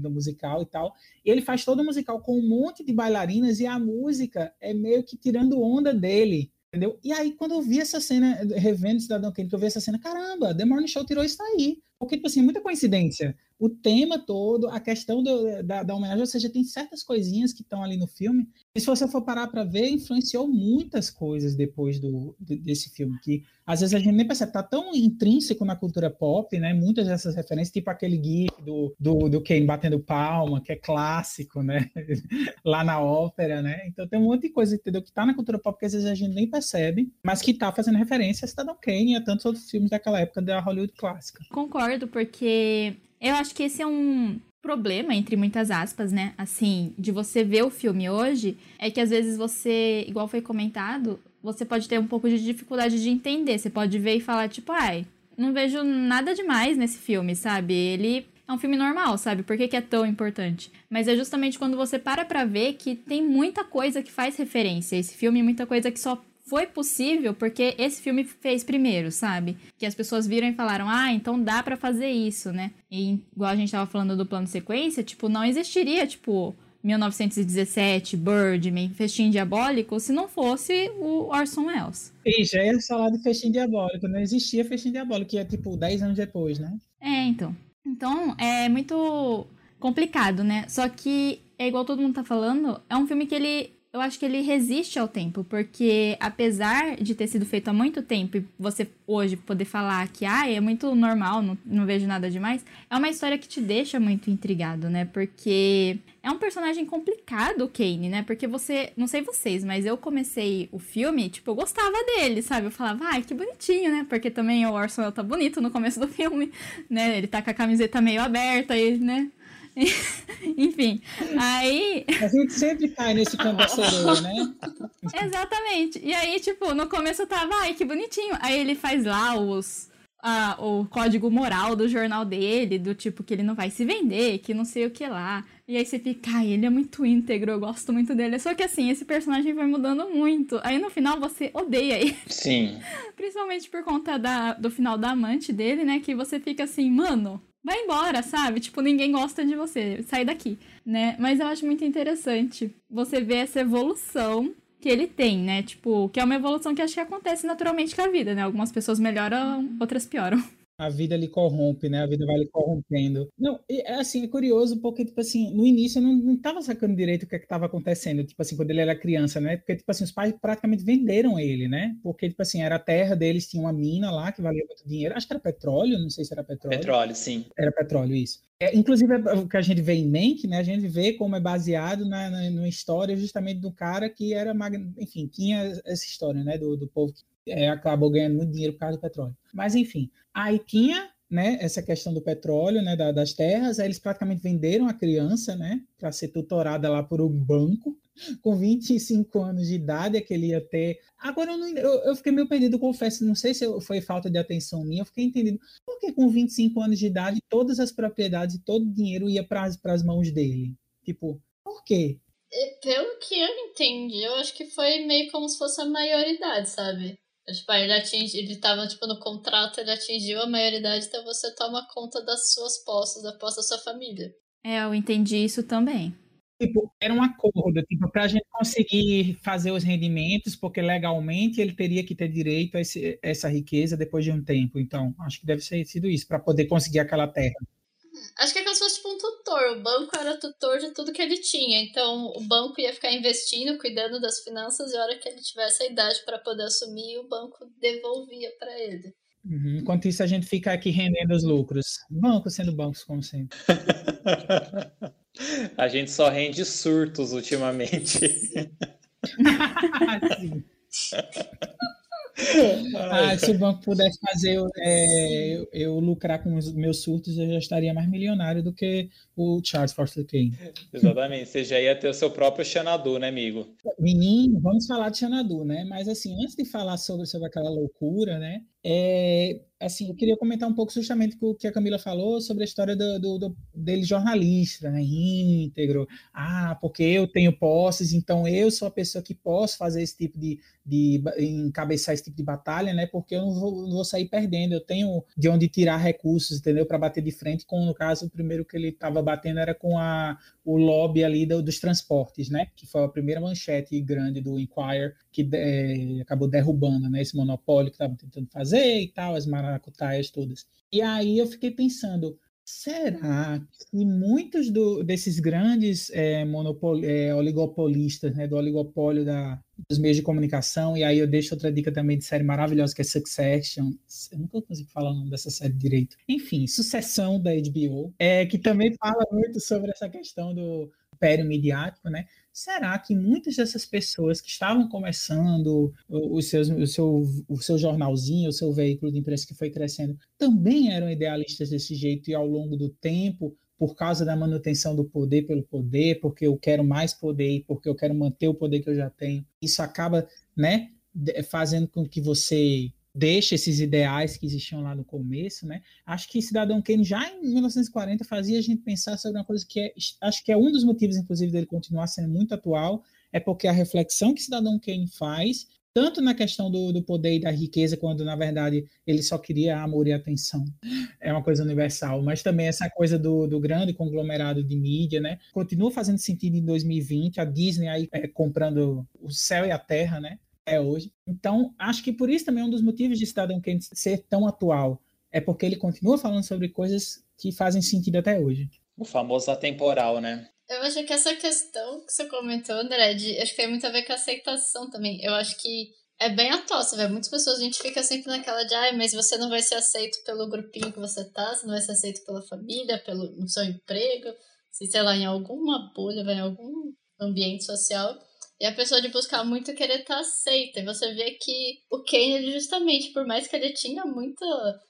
do musical e tal. E ele faz todo o musical com um monte de bailarinas e a música é meio que tirando onda dele, entendeu? E aí, quando eu vi essa cena, revendo Cidadão Kane, que eu vi essa cena, caramba, The Morning Show tirou isso daí. Porque, tipo assim, é muita coincidência. O tema todo, a questão do, da, da homenagem, ou seja, tem certas coisinhas que estão ali no filme. E se você for parar para ver, influenciou muitas coisas depois do, desse filme. Que às vezes a gente nem percebe, tá tão intrínseco na cultura pop, né? Muitas dessas referências, tipo aquele gif do, do, do Kane batendo palma, que é clássico, né? Lá na ópera, né? Então tem um monte de coisa, entendeu? Que tá na cultura pop que às vezes a gente nem percebe, mas que tá fazendo referência a Cidadão Kane e a tantos outros filmes daquela época da Hollywood clássica. Concordo, porque eu acho que esse é um problema, entre muitas aspas, né? Assim, de você ver o filme hoje, é que às vezes você, igual foi comentado, você pode ter um pouco de dificuldade de entender. Você pode ver e falar, tipo, ai, não vejo nada demais nesse filme, sabe? Ele é um filme normal, sabe? Por que, que, é tão importante? Mas é justamente quando você para pra ver que tem muita coisa que faz referência a esse filme, muita coisa que só foi possível porque esse filme fez primeiro, sabe? Que as pessoas viram e falaram, ah, então dá para fazer isso, né? E igual a gente tava falando do plano sequência, tipo, não existiria, tipo, 1917, Birdman, Festim Diabólico, se não fosse o Orson Welles. E já ia falar de Festim Diabólico, não existia Festim Diabólico, que é tipo 10 anos depois, né? É, então. Então, é muito complicado, né? Só que, é igual todo mundo tá falando, é um filme que ele eu acho que ele resiste ao tempo, porque apesar de ter sido feito há muito tempo e você hoje poder falar que ah, é muito normal, não, não vejo nada demais, é uma história que te deixa muito intrigado, né? Porque é um personagem complicado, o Kane, né? Porque você, não sei vocês, mas eu comecei o filme, tipo, eu gostava dele, sabe? Eu falava, ai, que bonitinho, né? Porque também o Orson tá bonito no começo do filme, né? Ele tá com a camiseta meio aberta aí, né? Enfim, aí. A gente sempre cai nesse cangaceiro, né? Exatamente. E aí, tipo, no começo eu tava, ai, que bonitinho. Aí ele faz lá os. A, o código moral do jornal dele, do tipo que ele não vai se vender, que não sei o que lá. E aí você fica, ai, ele é muito íntegro, eu gosto muito dele. Só que assim, esse personagem vai mudando muito. Aí no final você odeia ele. Sim. Principalmente por conta da, do final da amante dele, né? Que você fica assim, mano, vai embora, sabe? Tipo, ninguém gosta de você, sai daqui, né? Mas eu acho muito interessante você ver essa evolução que ele tem, né? Tipo, que é uma evolução que acho que acontece naturalmente com a vida, né? Algumas pessoas melhoram, outras pioram a vida lhe corrompe, né? A vida vai lhe corrompendo. Não, é assim, é curioso porque, tipo assim, no início eu não, não tava sacando direito o que é que tava acontecendo, tipo assim, quando ele era criança, né? Porque, tipo assim, os pais praticamente venderam ele, né? Porque, tipo assim, era a terra deles, tinha uma mina lá que valia muito dinheiro. Acho que era petróleo, não sei se era petróleo. Petróleo, sim. Era petróleo, isso. É, inclusive, é, o que a gente vê em mente, né? A gente vê como é baseado na, na, na história justamente do cara que era, enfim, tinha essa história, né? Do, do povo que é, acabou ganhando muito dinheiro por causa do petróleo. Mas, enfim, aí tinha né, essa questão do petróleo, né, da, das terras, aí eles praticamente venderam a criança, né, para ser tutorada lá por um banco, com 25 anos de idade é que ele ia ter. Agora eu, não, eu, eu, fiquei meio perdido, confesso, não sei se foi falta de atenção minha, eu fiquei entendido. Por que com 25 anos de idade todas as propriedades, todo o dinheiro ia para as mãos dele? Tipo, por quê? Pelo que eu entendi, eu acho que foi meio como se fosse a maioridade, sabe? Tipo, ele atinge, ele tava, tipo, no contrato, ele atingiu a maioridade, então você toma conta das suas posses, da posse da sua família. É, eu entendi isso também. Tipo, era um acordo, tipo, pra gente conseguir fazer os rendimentos, porque legalmente ele teria que ter direito a esse, essa riqueza depois de um tempo. Então, acho que deve ser sido isso, para poder conseguir aquela terra. Acho que é como se fosse tutor. O banco era tutor de tudo que ele tinha. Então, o banco ia ficar investindo, cuidando das finanças, e a hora que ele tivesse a idade para poder assumir, o banco devolvia para ele. Uhum. Enquanto isso, a gente fica aqui rendendo os lucros. Bancos sendo bancos, como sempre. a gente só rende surtos ultimamente. Sim. ah, se o banco pudesse fazer é, eu, eu, lucrar com os meus surtos, eu já estaria mais milionário do que o Charles Foster Kane. Exatamente, você já ia ter o seu próprio Xanadu, né, amigo? Menino, vamos falar de Xanadu, né? Mas assim, antes de falar sobre, sobre aquela loucura, né? É, assim, eu queria comentar um pouco justamente o que a Camila falou sobre a história do, do, do, dele jornalista, né, íntegro. Ah, porque eu tenho posses, então eu sou a pessoa que posso fazer esse tipo de, de encabeçar esse tipo de batalha, né? Porque eu não vou, não vou sair perdendo, eu tenho de onde tirar recursos, entendeu? Para bater de frente com, no caso, o primeiro que ele estava batendo era com a, o lobby ali do, dos transportes, né? Que foi a primeira manchete grande do Inquirer que é, acabou derrubando, né? Esse monopólio que estava tentando fazer e tal, as maracutaias todas. E aí eu fiquei pensando, Será que muitos do, desses grandes é, é, oligopolistas, né, do oligopólio da, dos meios de comunicação, e aí eu deixo outra dica também de série maravilhosa que é Succession, eu nunca consigo falar o nome dessa série direito. Enfim, Sucessão da HBO, é, que também fala muito sobre essa questão do império midiático, né? Será que muitas dessas pessoas que estavam começando o, seus, o, seu, o seu jornalzinho, o seu veículo de imprensa que foi crescendo, também eram idealistas desse jeito e ao longo do tempo, por causa da manutenção do poder pelo poder, porque eu quero mais poder e porque eu quero manter o poder que eu já tenho, isso acaba, né, fazendo com que você deixa esses ideais que existiam lá no começo, né? Acho que Cidadão Kane já em 1940 fazia a gente pensar sobre uma coisa que é, acho que é um dos motivos, inclusive, dele continuar sendo muito atual, é porque a reflexão que Cidadão Kane faz, tanto na questão do, do poder e da riqueza, quando na verdade ele só queria amor e atenção, é uma coisa universal, mas também essa coisa do, do grande conglomerado de mídia, né? Continua fazendo sentido em 2020, a Disney aí é, comprando o céu e a terra, né? É hoje. Então, acho que por isso também é um dos motivos de Cidadão Kane ser tão atual. É porque ele continua falando sobre coisas que fazem sentido até hoje. O famoso atemporal, né? Eu acho que essa questão que você comentou, André, de, acho que tem muito a ver com a aceitação também. Eu acho que é bem atual, você vê, muitas pessoas, a gente fica sempre naquela de, ah, mas você não vai ser aceito pelo grupinho que você tá, você não vai ser aceito pela família, pelo no seu emprego, se, sei lá, em alguma bolha, vai em algum ambiente social. E a pessoa de buscar muito querer estar tá aceita. E você vê que o Kane, justamente, por mais que ele tinha muita.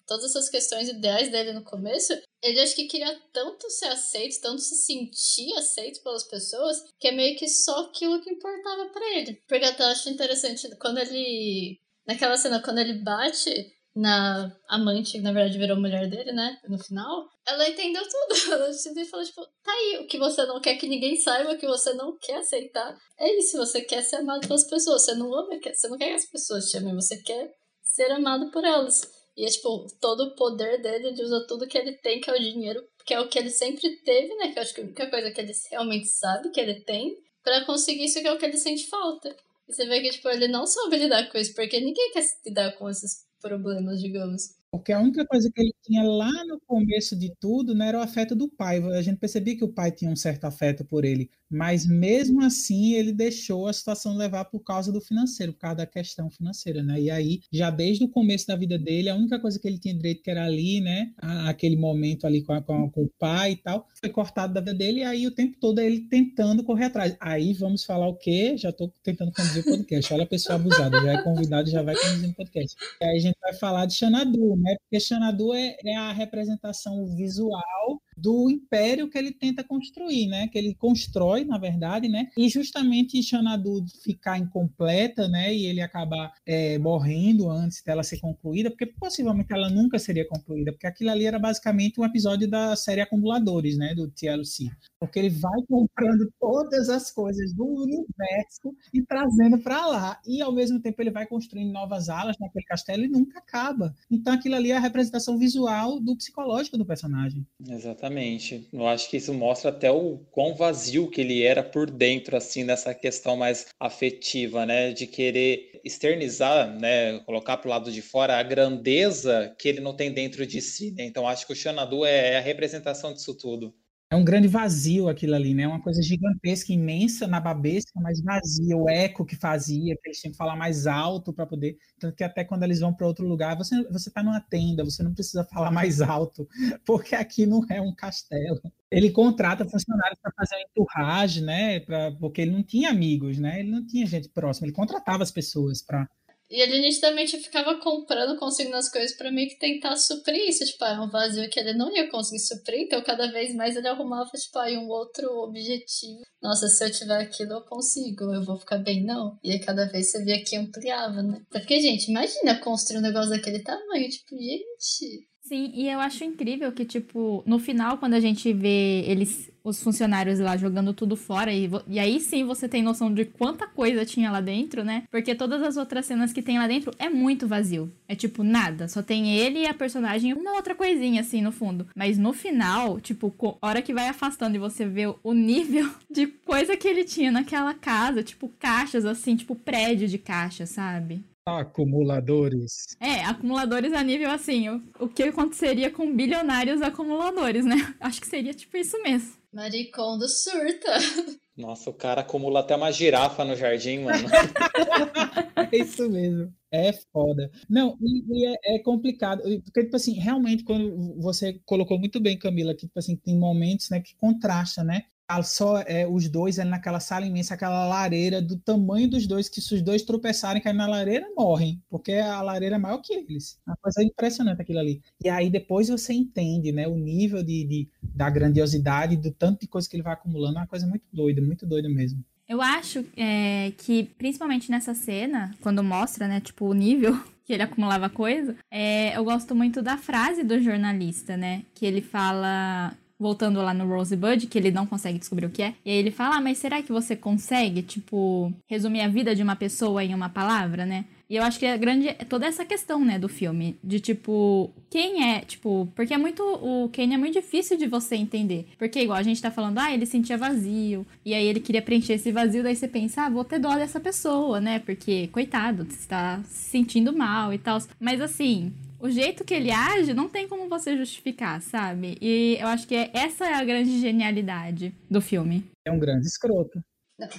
todas essas questões ideais dele no começo, ele acho que queria tanto ser aceito, tanto se sentir aceito pelas pessoas, que é meio que só aquilo que importava para ele. Porque até eu acho interessante quando ele. Naquela cena, quando ele bate na amante, que na verdade virou mulher dele, né? No final, ela entendeu tudo. Ela simplesmente falou, tipo, tá aí, o que você não quer que ninguém saiba, o que você não quer aceitar. É isso, você quer ser amado pelas pessoas. Você não ama, você não quer que as pessoas te amem, você quer ser amado por elas. E é tipo, todo o poder dele, ele usa tudo que ele tem, que é o dinheiro, que é o que ele sempre teve, né? Que eu acho que a única coisa que ele realmente sabe que ele tem, para conseguir isso que é o que ele sente falta. E você vê que, tipo, ele não soube lidar com isso, porque ninguém quer lidar com esses problemas, digamos. Porque a única coisa que ele tinha lá no começo de tudo né, era o afeto do pai. A gente percebia que o pai tinha um certo afeto por ele. Mas mesmo assim, ele deixou a situação levar por causa do financeiro, por causa da questão financeira, né? E aí, já desde o começo da vida dele, a única coisa que ele tinha direito que era ali, né? Aquele momento ali com, a, com, a, com o pai e tal, foi cortado da vida dele. E aí, o tempo todo, ele tentando correr atrás. Aí, vamos falar o quê? Já estou tentando conduzir o podcast. Olha a pessoa abusada, já é convidado, já vai conduzindo o podcast. E aí, a gente vai falar de Xanadu, né? Porque Xanadu é, é a representação visual do império que ele tenta construir, né? Que ele constrói, na verdade, né? E justamente Xanadu ficar incompleta, né? E ele acabar é, morrendo antes dela ser concluída, porque possivelmente ela nunca seria concluída, porque aquilo ali era basicamente um episódio da série Acumuladores, né? Do TLC. Porque ele vai comprando todas as coisas do universo e trazendo para lá. E ao mesmo tempo ele vai construindo novas alas naquele castelo e nunca acaba. Então aquilo ali é a representação visual do psicológico do personagem. Exatamente. Exatamente. Eu acho que isso mostra até o quão vazio que ele era por dentro, assim, nessa questão mais afetiva, né? De querer externizar, né? Colocar para o lado de fora a grandeza que ele não tem dentro de si, né? Então acho que o Xanadu é a representação disso tudo. É um grande vazio aquilo ali, né? Uma coisa gigantesca, imensa, nababesca, mas vazia. O eco que fazia, que eles tinham que falar mais alto para poder. Tanto que até quando eles vão para outro lugar, você, você tá numa tenda, você não precisa falar mais alto, porque aqui não é um castelo. Ele contrata funcionários para fazer uma enturragem, né? Pra, porque ele não tinha amigos, né? Ele não tinha gente próxima, ele contratava as pessoas para e ele nitidamente ficava comprando, conseguindo as coisas para meio que tentar suprir isso. Tipo, é um vazio que ele não ia conseguir suprir, então cada vez mais ele arrumava, tipo, aí um outro objetivo. Nossa, se eu tiver aquilo, eu consigo, eu vou ficar bem, não. E aí cada vez você via que ampliava, né? Até porque, gente, imagina construir um negócio daquele tamanho, tipo, gente. Sim, e eu acho incrível que, tipo, no final, quando a gente vê eles os funcionários lá jogando tudo fora. E, e aí sim você tem noção de quanta coisa tinha lá dentro, né? Porque todas as outras cenas que tem lá dentro é muito vazio. É tipo nada. Só tem ele e a personagem uma outra coisinha assim no fundo. Mas no final, tipo, a hora que vai afastando e você vê o nível de coisa que ele tinha naquela casa, tipo caixas assim, tipo prédio de caixa, sabe? Acumuladores. É, acumuladores a nível assim, o, o que aconteceria com bilionários acumuladores, né? Acho que seria tipo isso mesmo. Maricondo surta. Nossa, o cara acumula até uma girafa no jardim, mano. é isso mesmo. É foda. Não, e, e é, é, complicado. Porque, tipo assim, realmente, quando você colocou muito bem, Camila, que, tipo assim, tem momentos, né, que contrasta, né? Só é, os dois ali naquela sala imensa, aquela lareira do tamanho dos dois, que se os dois tropeçarem caem na lareira, morrem, porque a lareira é maior que eles. Uma coisa impressionante aquilo ali. E aí depois você entende, né, o nível de, de da grandiosidade, do tanto de coisa que ele vai acumulando, é uma coisa muito doida, muito doida mesmo. Eu acho é, que, principalmente nessa cena, quando mostra, né, tipo, o nível que ele acumulava coisa, é, eu gosto muito da frase do jornalista, né, que ele fala voltando lá no Rosebud, que ele não consegue descobrir o que é. E aí ele fala: ah, mas será que você consegue, tipo, resumir a vida de uma pessoa em uma palavra, né? E eu acho que é grande é toda essa questão, né, do filme, de tipo, quem é, tipo, porque é muito o Kane é muito difícil de você entender. Porque igual a gente tá falando, ah, ele sentia vazio, e aí ele queria preencher esse vazio, daí você pensa, ah, vou ter dó dessa pessoa, né? Porque coitado, você tá se sentindo mal e tal. Mas assim, o jeito que ele age não tem como você justificar, sabe? E eu acho que é, essa é a grande genialidade do filme. É um grande escroto.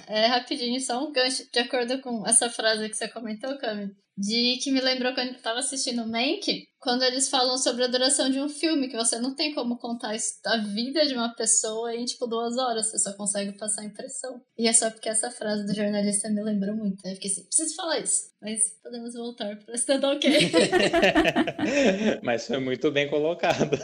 É rapidinho, só um gancho de acordo com essa frase que você comentou, Cami de que me lembrou quando eu tava assistindo Mank, quando eles falam sobre a duração de um filme, que você não tem como contar a vida de uma pessoa em, tipo, duas horas, você só consegue passar a impressão. E é só porque essa frase do jornalista me lembrou muito. Aí eu fiquei assim, preciso falar isso. Mas podemos voltar para Stand Ok. Mas foi muito bem colocado.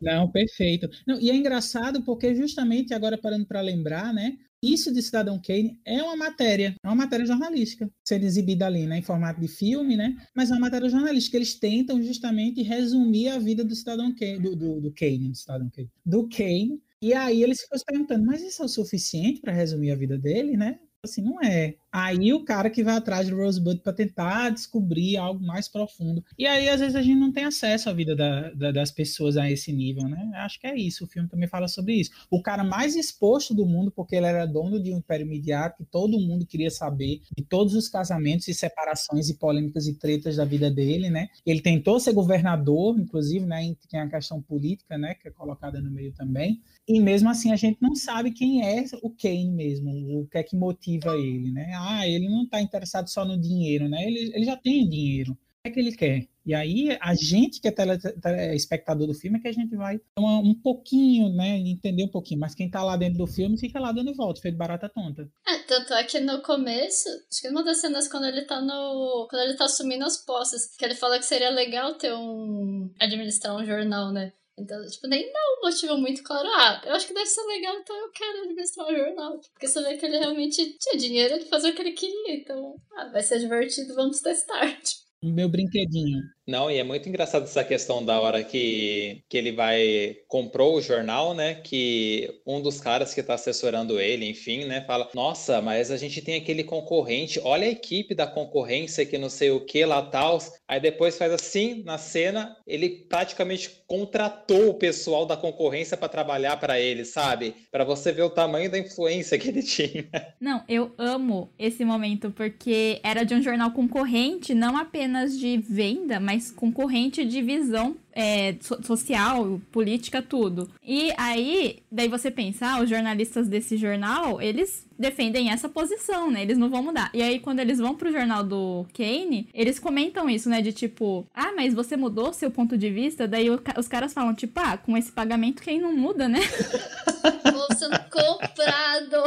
Não, perfeito. Não, e é engraçado porque justamente agora parando para lembrar, né? Isso de Cidadão Kane é uma matéria, é uma matéria jornalística, sendo exibida ali, né, em formato de filme, né? Mas é uma matéria jornalística. Eles tentam justamente resumir a vida do Cidadão Kane, do, do, do Kane, do Cidadão Kane, do Kane. E aí eles ficam se perguntando, mas isso é o suficiente para resumir a vida dele, né? Assim, não é. Aí o cara que vai atrás do Rosebud para tentar descobrir algo mais profundo. E aí, às vezes, a gente não tem acesso à vida da, da, das pessoas a esse nível, né? Acho que é isso. O filme também fala sobre isso. O cara mais exposto do mundo, porque ele era dono de um império midiático, que todo mundo queria saber de todos os casamentos e separações e polêmicas e tretas da vida dele, né? Ele tentou ser governador, inclusive, né? Tem a questão política, né? Que é colocada no meio também. E mesmo assim, a gente não sabe quem é o Kane mesmo, o que é que motiva ele, né? Ah, ele não está interessado só no dinheiro, né? Ele, ele já tem dinheiro. O que é que ele quer? E aí, a gente que é tele, tele, espectador do filme é que a gente vai um pouquinho, né, entender um pouquinho. Mas quem está lá dentro do filme fica lá dando volta, feito barata tonta. É, tanto é que no começo, acho que uma das cenas quando ele tá no. Quando ele tá assumindo as posses, que ele fala que seria legal ter um. administrar um jornal, né? Então, tipo, nem dá um motivo muito claro. Ah, eu acho que deve ser legal, então eu quero administrar o jornal. Porque você vê que ele realmente tinha dinheiro de fazer o que ele queria. Então, ah, vai ser divertido, vamos testar. Meu brinquedinho. Não, e é muito engraçado essa questão da hora que, que ele vai comprou o jornal, né? Que um dos caras que está assessorando ele, enfim, né, fala: "Nossa, mas a gente tem aquele concorrente, olha a equipe da concorrência que não sei o que lá tal". Aí depois faz assim, na cena, ele praticamente contratou o pessoal da concorrência para trabalhar para ele, sabe? Para você ver o tamanho da influência que ele tinha. Não, eu amo esse momento porque era de um jornal concorrente, não apenas de venda, mas mais concorrente de visão é, so social, política, tudo. E aí, daí você pensa, ah, os jornalistas desse jornal, eles defendem essa posição, né? Eles não vão mudar. E aí, quando eles vão pro jornal do Kane, eles comentam isso, né? De tipo, ah, mas você mudou seu ponto de vista? Daí os caras falam, tipo, ah, com esse pagamento quem não muda, né? Vou sendo comprado.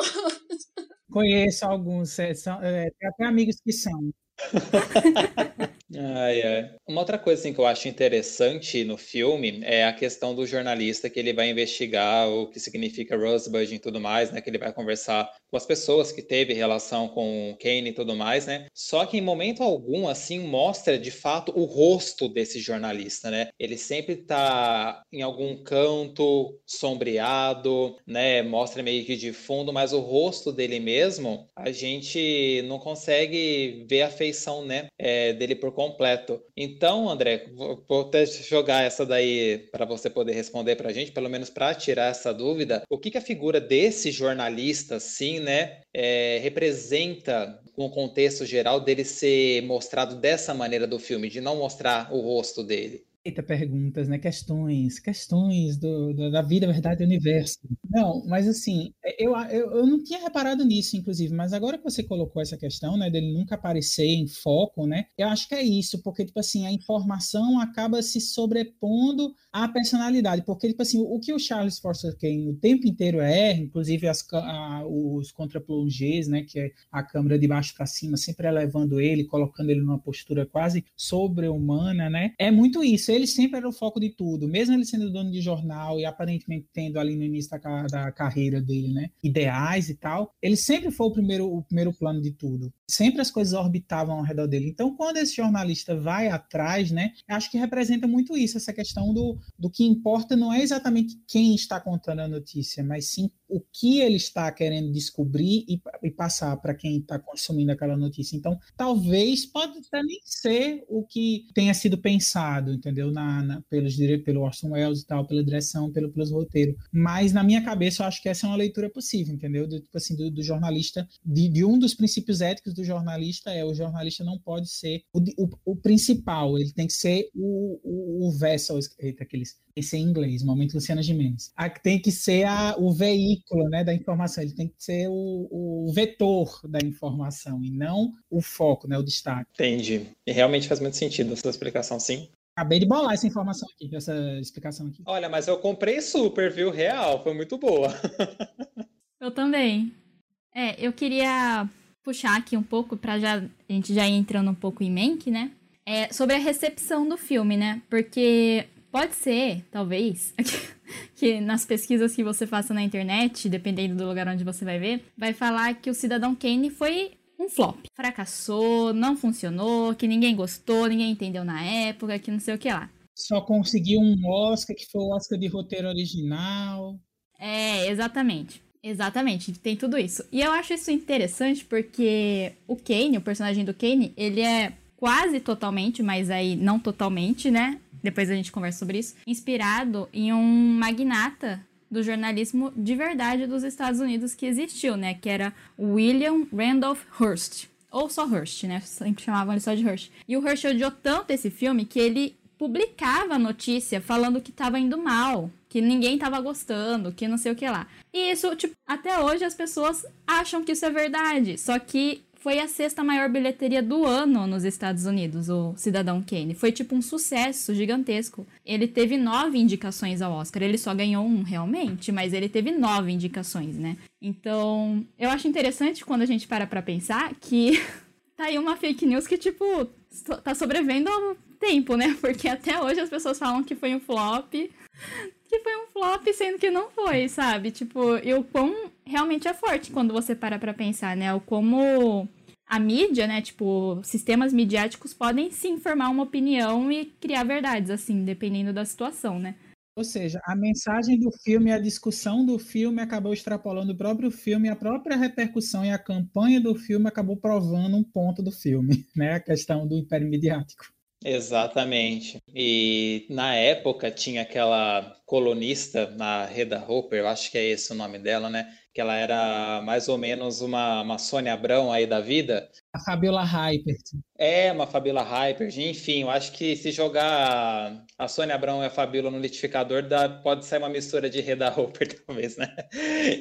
Conheço alguns, é, são, é, tem até amigos que são. Ai, ai. Uma outra coisa assim, que eu acho interessante no filme é a questão do jornalista que ele vai investigar o que significa Rosebud e tudo mais, né? Que ele vai conversar com as pessoas que teve relação com Kane e tudo mais, né? Só que em momento algum, assim, mostra de fato o rosto desse jornalista, né? Ele sempre tá em algum canto sombreado, né? Mostra meio que de fundo, mas o rosto dele mesmo, a gente não consegue ver a feição, né? É, dele por completo. Então, André, vou até jogar essa daí para você poder responder para a gente, pelo menos para tirar essa dúvida. O que, que a figura desse jornalista, assim, né, é, representa com o contexto geral dele ser mostrado dessa maneira do filme, de não mostrar o rosto dele? Eita, perguntas, né? Questões, questões do, do, da vida, verdade do universo. Não, mas assim, eu, eu, eu não tinha reparado nisso, inclusive, mas agora que você colocou essa questão, né, dele nunca aparecer em foco, né? Eu acho que é isso, porque, tipo assim, a informação acaba se sobrepondo à personalidade, porque, tipo assim, o que o Charles Foster Kane o tempo inteiro é, inclusive as, a, os contraplongés, né, que é a câmera de baixo para cima, sempre elevando ele, colocando ele numa postura quase sobre-humana, né? É muito isso ele sempre era o foco de tudo, mesmo ele sendo dono de jornal e aparentemente tendo ali no início da, da carreira dele, né, ideais e tal, ele sempre foi o primeiro, o primeiro plano de tudo. Sempre as coisas orbitavam ao redor dele. Então, quando esse jornalista vai atrás, né, acho que representa muito isso, essa questão do, do que importa não é exatamente quem está contando a notícia, mas sim o que ele está querendo descobrir e, e passar para quem está consumindo aquela notícia. Então, talvez pode até nem ser o que tenha sido pensado, entendeu? Na, na, pelos, pelo Orson Welles e tal, pela direção, pelo, pelos roteiros. Mas na minha cabeça eu acho que essa é uma leitura possível, entendeu? Do, tipo assim, do, do jornalista, de, de, um dos princípios éticos do jornalista é o jornalista não pode ser o, o, o principal, ele tem que ser o, o, o vessel, eita, aqueles, esse em inglês, momento Luciana Gimenez. Tem que ser a, o veículo veículo né, da informação, ele tem que ser o, o, vetor da informação e não o foco, né, o destaque. Entendi. E realmente faz muito sentido essa explicação, sim. Acabei de bolar essa informação aqui, essa explicação aqui. Olha, mas eu comprei super, viu? Real, foi muito boa. eu também. É, eu queria puxar aqui um pouco para já a gente já ir entrando um pouco em Mank, né? É, sobre a recepção do filme, né? Porque pode ser, talvez, que nas pesquisas que você faça na internet, dependendo do lugar onde você vai ver, vai falar que o Cidadão Kane foi um flop. Fracassou, não funcionou, que ninguém gostou, ninguém entendeu na época, que não sei o que lá. Só conseguiu um Oscar, que foi o Oscar de roteiro original. É, exatamente. Exatamente, tem tudo isso. E eu acho isso interessante porque o Kane, o personagem do Kane, ele é quase totalmente, mas aí não totalmente, né? depois a gente conversa sobre isso, inspirado em um magnata do jornalismo de verdade dos Estados Unidos que existiu, né? Que era William Randolph Hearst. Ou só Hearst, né? Sempre chamavam ele só de Hearst. E o Hearst odiou tanto esse filme que ele publicava a notícia falando que estava indo mal, que ninguém estava gostando, que não sei o que lá. E isso, tipo, até hoje as pessoas acham que isso é verdade. Só que foi a sexta maior bilheteria do ano nos Estados Unidos, o Cidadão Kane. Foi tipo um sucesso gigantesco. Ele teve nove indicações ao Oscar. Ele só ganhou um realmente, mas ele teve nove indicações, né? Então, eu acho interessante quando a gente para pra pensar que tá aí uma fake news que, tipo, tá sobrevivendo ao tempo, né? Porque até hoje as pessoas falam que foi um flop que foi um flop, sendo que não foi, sabe? Tipo, e o quão realmente é forte quando você para pra pensar, né? O como a mídia, né? Tipo, sistemas midiáticos podem sim formar uma opinião e criar verdades, assim, dependendo da situação, né? Ou seja, a mensagem do filme, a discussão do filme acabou extrapolando o próprio filme, a própria repercussão e a campanha do filme acabou provando um ponto do filme, né? A questão do império midiático. Exatamente. E na época tinha aquela colunista, na Reda Hopper, eu acho que é esse o nome dela, né? Que ela era mais ou menos uma, uma Sônia Abrão aí da vida. A Fabiola Hypert. É, uma Fabiola Hypert. Enfim, eu acho que se jogar a Sônia Abrão e a Fabiola no litificador, dá, pode sair uma mistura de Reda Hopper, talvez, né?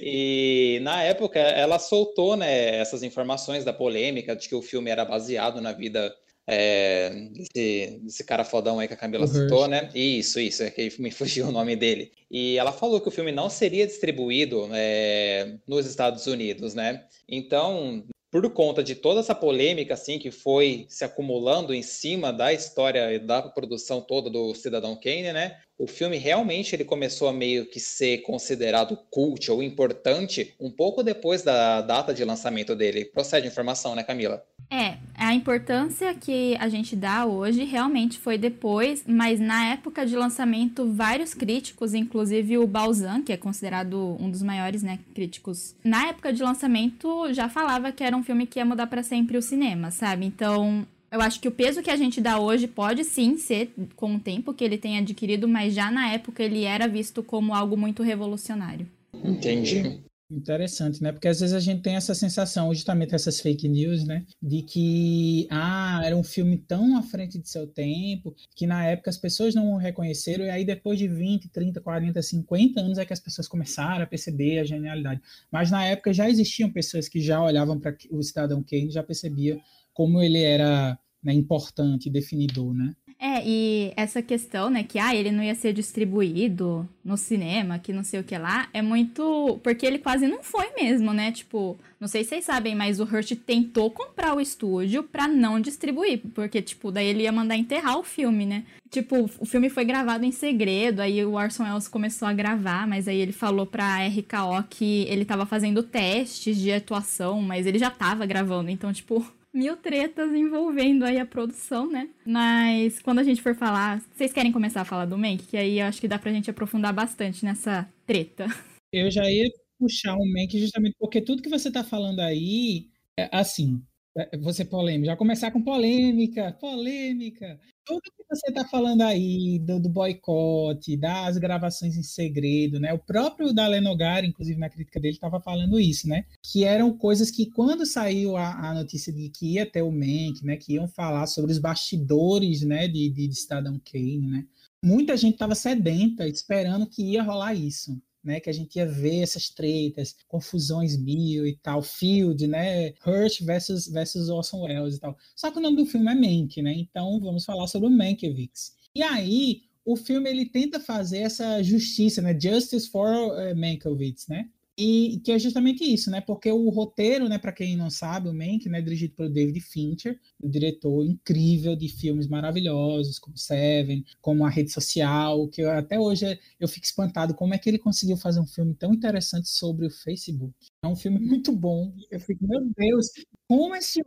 E na época ela soltou né, essas informações da polêmica de que o filme era baseado na vida é, desse, desse, cara fodão aí que a Camila citou, né? Isso, isso, é que me fugiu o nome dele. E ela falou que o filme não seria distribuído é, nos Estados Unidos, né? Então, por conta de toda essa polêmica assim que foi se acumulando em cima da história e da produção toda do Cidadão Kane, né? O filme realmente ele começou a meio que ser considerado cult ou importante um pouco depois da data de lançamento dele. Procede informação, né, Camila? É, a importância que a gente dá hoje realmente foi depois, mas na época de lançamento, vários críticos, inclusive o Balzan, que é considerado um dos maiores né, críticos, na época de lançamento já falava que era um filme que ia mudar para sempre o cinema, sabe? Então, eu acho que o peso que a gente dá hoje pode sim ser com o tempo que ele tem adquirido, mas já na época ele era visto como algo muito revolucionário. Entendi. Interessante, né? Porque às vezes a gente tem essa sensação, justamente essas fake news, né? De que, ah, era um filme tão à frente de seu tempo, que na época as pessoas não o reconheceram, e aí depois de 20, 30, 40, 50 anos é que as pessoas começaram a perceber a genialidade. Mas na época já existiam pessoas que já olhavam para o Cidadão Kane e já percebiam como ele era né, importante, definidor, né? É, e essa questão, né, que ah, ele não ia ser distribuído no cinema, que não sei o que lá, é muito. Porque ele quase não foi mesmo, né? Tipo, não sei se vocês sabem, mas o Hurt tentou comprar o estúdio pra não distribuir, porque, tipo, daí ele ia mandar enterrar o filme, né? Tipo, o filme foi gravado em segredo, aí o Orson Welles começou a gravar, mas aí ele falou pra RKO que ele tava fazendo testes de atuação, mas ele já tava gravando, então, tipo mil tretas envolvendo aí a produção, né? Mas quando a gente for falar, vocês querem começar a falar do Mank? Que aí eu acho que dá pra gente aprofundar bastante nessa treta. Eu já ia puxar o Mank justamente porque tudo que você tá falando aí, é assim, é, você polêmica, já começar com polêmica, polêmica. Tudo que você está falando aí do, do, boicote, das gravações em segredo, né? O próprio Dalenogar, inclusive na crítica dele, estava falando isso, né? Que eram coisas que quando saiu a, a, notícia de que ia ter o Mank, né? Que iam falar sobre os bastidores, né? De, de, de Kane, né? Muita gente estava sedenta, esperando que ia rolar isso né, que a gente ia ver essas tretas, confusões mil e tal, Field, né, Hurt versus, versus Orson Welles e tal. Só que o nome do filme é Mank, né, então vamos falar sobre o Mankiewicz. E aí, o filme ele tenta fazer essa justiça, né, Justice for uh, Mankiewicz, né, e que é justamente isso, né? Porque o roteiro, né, para quem não sabe, o Mank, né, é dirigido pelo David Fincher, um diretor incrível de filmes maravilhosos, como Seven, como A Rede Social, que eu, até hoje eu fico espantado como é que ele conseguiu fazer um filme tão interessante sobre o Facebook. É um filme muito bom. Eu fico, meu Deus, como esse,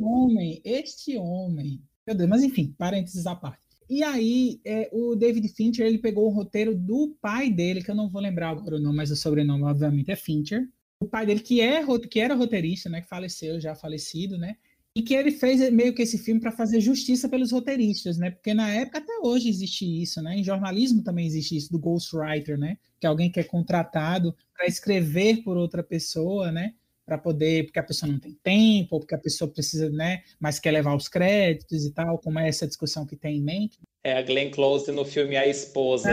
homem, este homem, meu Deus, mas enfim, parênteses à parte. E aí, é, o David Fincher, ele pegou o roteiro do pai dele, que eu não vou lembrar agora o nome, mas o sobrenome, obviamente, é Fincher. O pai dele, que, é, que era roteirista, né, que faleceu, já falecido, né, e que ele fez meio que esse filme para fazer justiça pelos roteiristas, né, porque na época, até hoje existe isso, né, em jornalismo também existe isso, do ghostwriter, né, que é alguém que é contratado para escrever por outra pessoa, né, para poder, porque a pessoa não tem tempo, ou porque a pessoa precisa, né, mas quer levar os créditos e tal, como é essa discussão que tem em mente. É a Glenn Close no filme A Esposa.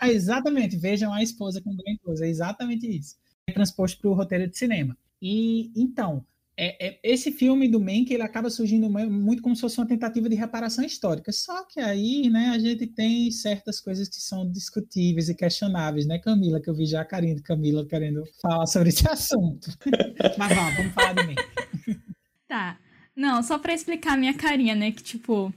Ah, exatamente, vejam A Esposa com Glenn Close, é exatamente isso. É transposto para o roteiro de cinema. E, então, é, é, esse filme do Mank, ele acaba surgindo muito como se fosse uma tentativa de reparação histórica. Só que aí, né, a gente tem certas coisas que são discutíveis e questionáveis, né, Camila? Que eu vi já a carinha de Camila querendo falar sobre esse assunto. Mas vamos, vamos falar do Mank. Tá. Não, só para explicar a minha carinha, né, que tipo...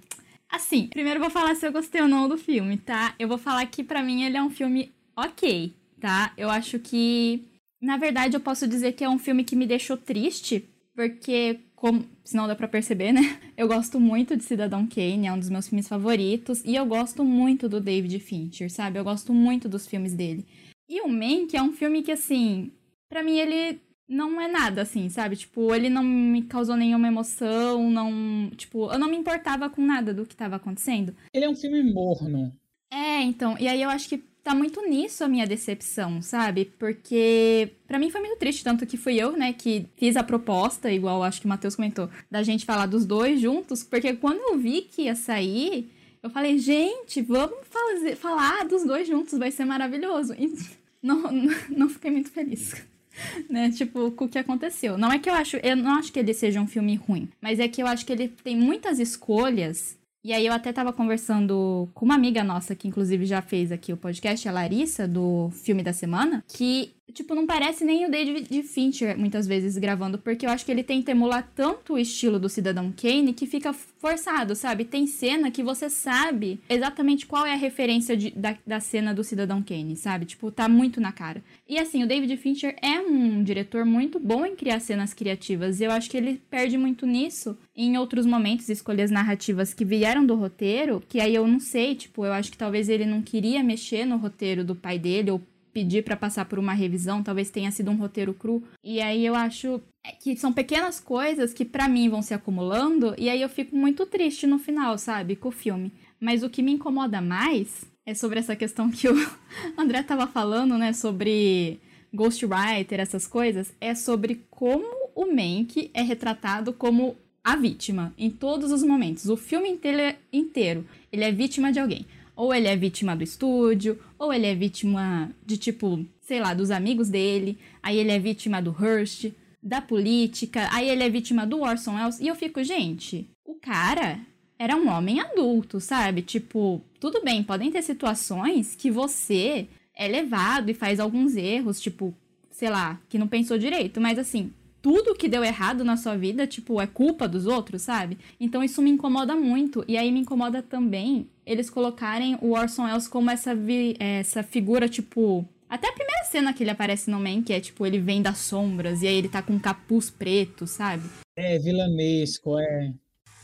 Assim, primeiro eu vou falar se eu gostei ou não do filme, tá? Eu vou falar que para mim ele é um filme ok, tá? Eu acho que... Na verdade, eu posso dizer que é um filme que me deixou triste, porque, como, se não dá pra perceber, né? Eu gosto muito de Cidadão Kane, é um dos meus filmes favoritos, e eu gosto muito do David Fincher, sabe? Eu gosto muito dos filmes dele. E o Mank é um filme que, assim, para mim ele não é nada, assim, sabe? Tipo, ele não me causou nenhuma emoção, não. Tipo, eu não me importava com nada do que tava acontecendo. Ele é um filme morno. É, então. E aí eu acho que tá muito nisso a minha decepção, sabe? Porque para mim foi muito triste, tanto que fui eu, né, que fiz a proposta, igual acho que o Matheus comentou, da gente falar dos dois juntos, porque quando eu vi que ia sair, eu falei, gente, vamos fazer, falar dos dois juntos, vai ser maravilhoso. E não, não fiquei muito feliz. né? Tipo, com o que aconteceu. Não é que eu acho, eu não acho que ele seja um filme ruim, mas é que eu acho que ele tem muitas escolhas. E aí eu até tava conversando com uma amiga nossa que inclusive já fez aqui o podcast, a Larissa do filme da semana, que tipo, não parece nem o David Fincher muitas vezes gravando, porque eu acho que ele tenta emular tanto o estilo do Cidadão Kane que fica forçado, sabe? Tem cena que você sabe exatamente qual é a referência de, da, da cena do Cidadão Kane, sabe? Tipo, tá muito na cara. E assim, o David Fincher é um diretor muito bom em criar cenas criativas, e eu acho que ele perde muito nisso em outros momentos, escolhas narrativas que vieram do roteiro, que aí eu não sei, tipo, eu acho que talvez ele não queria mexer no roteiro do pai dele, ou pedir para passar por uma revisão, talvez tenha sido um roteiro cru. E aí eu acho que são pequenas coisas que para mim vão se acumulando e aí eu fico muito triste no final, sabe, com o filme. Mas o que me incomoda mais é sobre essa questão que o André tava falando, né, sobre ghostwriter, essas coisas, é sobre como o Mank é retratado como a vítima em todos os momentos. O filme inteiro, inteiro ele é vítima de alguém. Ou ele é vítima do estúdio, ou ele é vítima de tipo, sei lá, dos amigos dele, aí ele é vítima do Hearst, da política, aí ele é vítima do Orson Welles. E eu fico, gente, o cara era um homem adulto, sabe? Tipo, tudo bem, podem ter situações que você é levado e faz alguns erros, tipo, sei lá, que não pensou direito, mas assim, tudo que deu errado na sua vida, tipo, é culpa dos outros, sabe? Então isso me incomoda muito. E aí me incomoda também eles colocarem o Orson Welles como essa, vi essa figura, tipo. Até a primeira cena que ele aparece no Man, que é tipo, ele vem das sombras e aí ele tá com um capuz preto, sabe? É, vilanesco, é.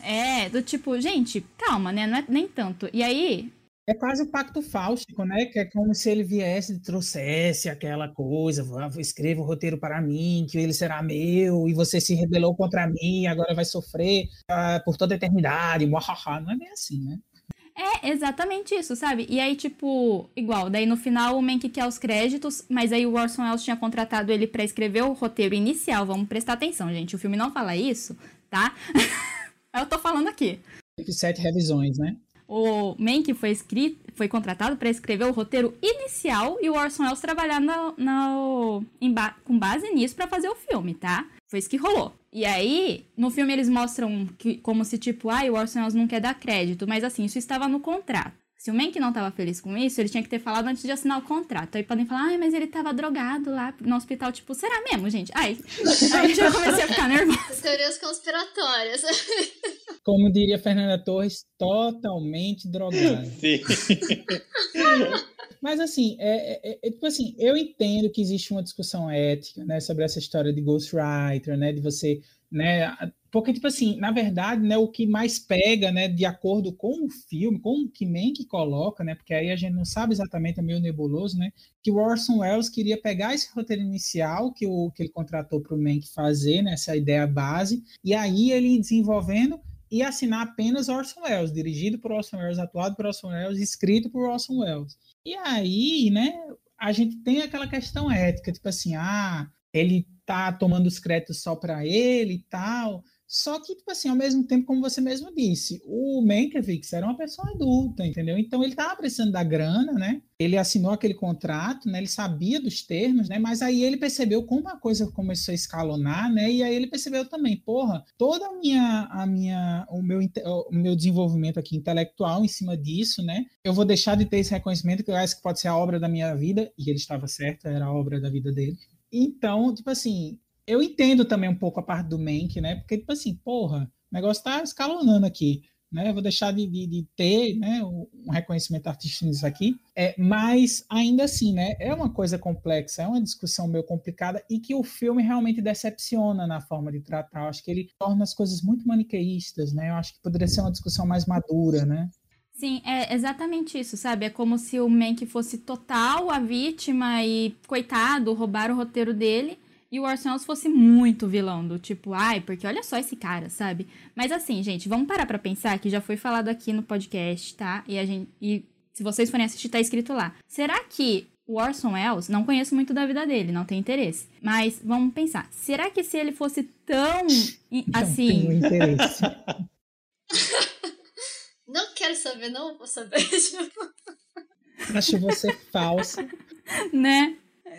É, do tipo, gente, calma, né? Não é nem tanto. E aí, é quase o pacto fáustico, né? Que é como se ele viesse e trouxesse aquela coisa, escreva o roteiro para mim, que ele será meu, e você se rebelou contra mim, agora vai sofrer uh, por toda a eternidade, muahaha. não é bem assim, né? É exatamente isso, sabe? E aí, tipo, igual, daí no final o Mank quer os créditos, mas aí o Orson Welles tinha contratado ele para escrever o roteiro inicial. Vamos prestar atenção, gente. O filme não fala isso, tá? Eu tô falando aqui. Sete revisões, né? O Mank foi escrito, foi contratado para escrever o roteiro inicial e o Orson Welles trabalhar ba com base nisso para fazer o filme, tá? Foi isso que rolou. E aí, no filme eles mostram que, como se tipo, ah, o Orson Welles não quer dar crédito, mas assim, isso estava no contrato. Se o Mank não estava feliz com isso, ele tinha que ter falado antes de assinar o contrato. Aí podem falar, ai, mas ele estava drogado lá no hospital. Tipo, será mesmo, gente? Ai, aí já comecei a ficar nervosa. Teorias conspiratórias. Como diria Fernanda Torres, totalmente drogado. Sim. Mas assim, é, é, é, tipo assim, eu entendo que existe uma discussão ética, né, sobre essa história de ghostwriter, né, de você, né, porque tipo assim, na verdade, né, o que mais pega, né, de acordo com o filme, com o que Mank coloca, né, porque aí a gente não sabe exatamente, é meio nebuloso, né, que o Orson Welles queria pegar esse roteiro inicial que o que ele contratou para o Mank fazer, né, essa ideia base, e aí ele desenvolvendo e assinar apenas Orson Welles, dirigido por Orson Welles, atuado por Orson Welles, escrito por Orson Welles. E aí, né, a gente tem aquela questão ética, tipo assim, ah, ele tá tomando os créditos só para ele e tal. Só que, tipo assim, ao mesmo tempo, como você mesmo disse, o Mankiewicz era uma pessoa adulta, entendeu? Então ele estava precisando da grana, né? Ele assinou aquele contrato, né? Ele sabia dos termos, né? Mas aí ele percebeu como a coisa começou a escalonar, né? E aí ele percebeu também, porra, toda a minha, a minha, o meu, o meu desenvolvimento aqui intelectual em cima disso, né? Eu vou deixar de ter esse reconhecimento que eu acho que pode ser a obra da minha vida, e ele estava certo, era a obra da vida dele. Então, tipo assim, eu entendo também um pouco a parte do Mank, né? Porque, tipo assim, porra, o negócio tá escalonando aqui. Né, vou deixar de, de, de, ter né, um reconhecimento artístico nisso aqui, é, mas ainda assim, né, é uma coisa complexa, é uma discussão meio complicada e que o filme realmente decepciona na forma de tratar. Eu acho que ele torna as coisas muito maniqueístas, né? Eu acho que poderia ser uma discussão mais madura, né? Sim, é exatamente isso, sabe? É como se o Mank fosse total a vítima e, coitado, roubar o roteiro dele e o Orson Welles fosse muito vilão, do tipo, ai, porque olha só esse cara, sabe? Mas assim, gente, vamos parar pra pensar que já foi falado aqui no podcast, tá? E a gente. E se vocês forem assistir, tá escrito lá. Será que o Orson Welles, não conheço muito da vida dele, não tenho interesse. Mas vamos pensar, será que se ele fosse tão assim. Não tenho interesse. não quero saber, não vou saber. Acho você falsa. Né?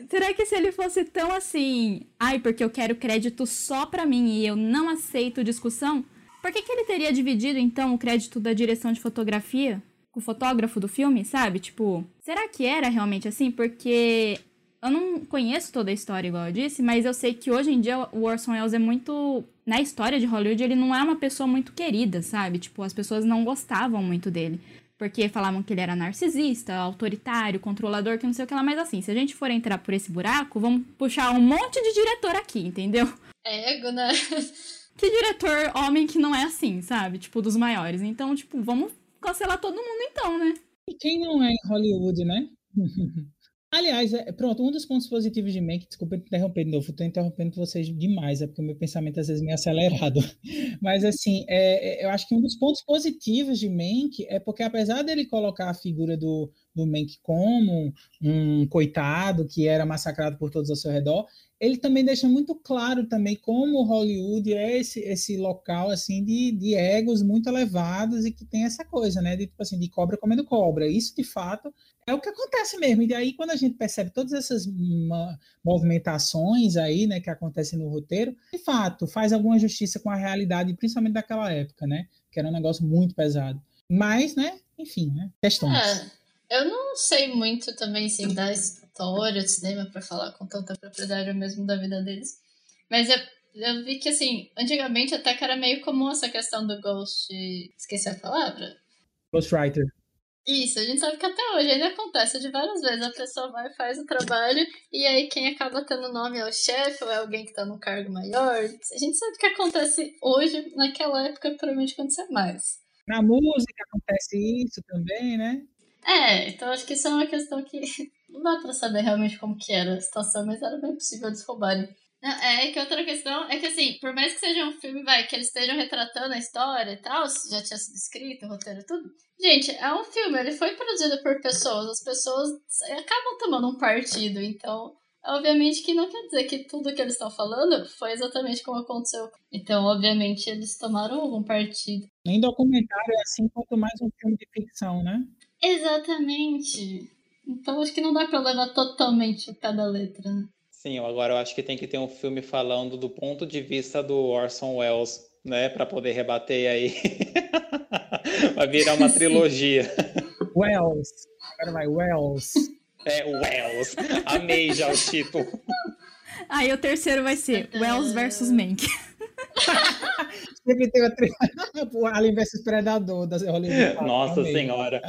Será que se ele fosse tão assim, ai, porque eu quero crédito só pra mim e eu não aceito discussão, por que, que ele teria dividido então o crédito da direção de fotografia com o fotógrafo do filme, sabe? Tipo, será que era realmente assim? Porque eu não conheço toda a história, igual eu disse, mas eu sei que hoje em dia o Orson Welles é muito. Na história de Hollywood, ele não é uma pessoa muito querida, sabe? Tipo, as pessoas não gostavam muito dele. Porque falavam que ele era narcisista, autoritário, controlador, que não sei o que lá. Mas assim, se a gente for entrar por esse buraco, vamos puxar um monte de diretor aqui, entendeu? Ego, né? Que diretor homem que não é assim, sabe? Tipo, dos maiores. Então, tipo, vamos cancelar todo mundo então, né? E quem não é em Hollywood, né? Aliás, é, pronto, um dos pontos positivos de Mank, desculpa interromper de novo, estou interrompendo vocês demais, é porque o meu pensamento às vezes é meio acelerado. Mas, assim, é, é, eu acho que um dos pontos positivos de Mank é porque, apesar dele colocar a figura do, do Mank como um coitado que era massacrado por todos ao seu redor, ele também deixa muito claro também como Hollywood é esse, esse local assim de, de egos muito elevados e que tem essa coisa, né, de tipo assim, de cobra comendo cobra. Isso de fato é o que acontece mesmo. E daí quando a gente percebe todas essas movimentações aí, né, que acontecem no roteiro, de fato faz alguma justiça com a realidade, principalmente daquela época, né, que era um negócio muito pesado. Mas, né, enfim, né, questões. É, eu não sei muito também, assim, da história de cinema para falar com tanta propriedade mesmo da vida deles. Mas eu, eu vi que, assim, antigamente até que era meio comum essa questão do ghost. Esqueci a palavra? Ghostwriter. Isso, a gente sabe que até hoje ainda acontece de várias vezes. A pessoa vai faz o trabalho e aí quem acaba tendo nome é o chefe ou é alguém que tá no cargo maior. A gente sabe que acontece hoje, naquela época provavelmente acontecia mais. Na música acontece isso também, né? É, então acho que isso é uma questão que não dá pra saber realmente como que era a situação, mas era bem possível eles roubarem. É, é que outra questão é que, assim, por mais que seja um filme, vai, que eles estejam retratando a história e tal, já tinha sido escrito, o roteiro e tudo. Gente, é um filme, ele foi produzido por pessoas, as pessoas acabam tomando um partido, então, obviamente que não quer dizer que tudo que eles estão falando foi exatamente como aconteceu. Então, obviamente, eles tomaram algum partido. Nem documentário é assim, quanto mais um filme de ficção, né? Exatamente. Então acho que não dá pra levar totalmente o pé da letra, né? Sim, agora eu acho que tem que ter um filme falando do ponto de vista do Orson Welles, né? Pra poder rebater aí. vai virar uma trilogia. Wells. Agora vai, Wells. É, Wells. Amei já o título. Aí o terceiro vai ser Wells versus Mank. Sempre tem o Alien versus Predador da Hollywood. Nossa Amei. Senhora.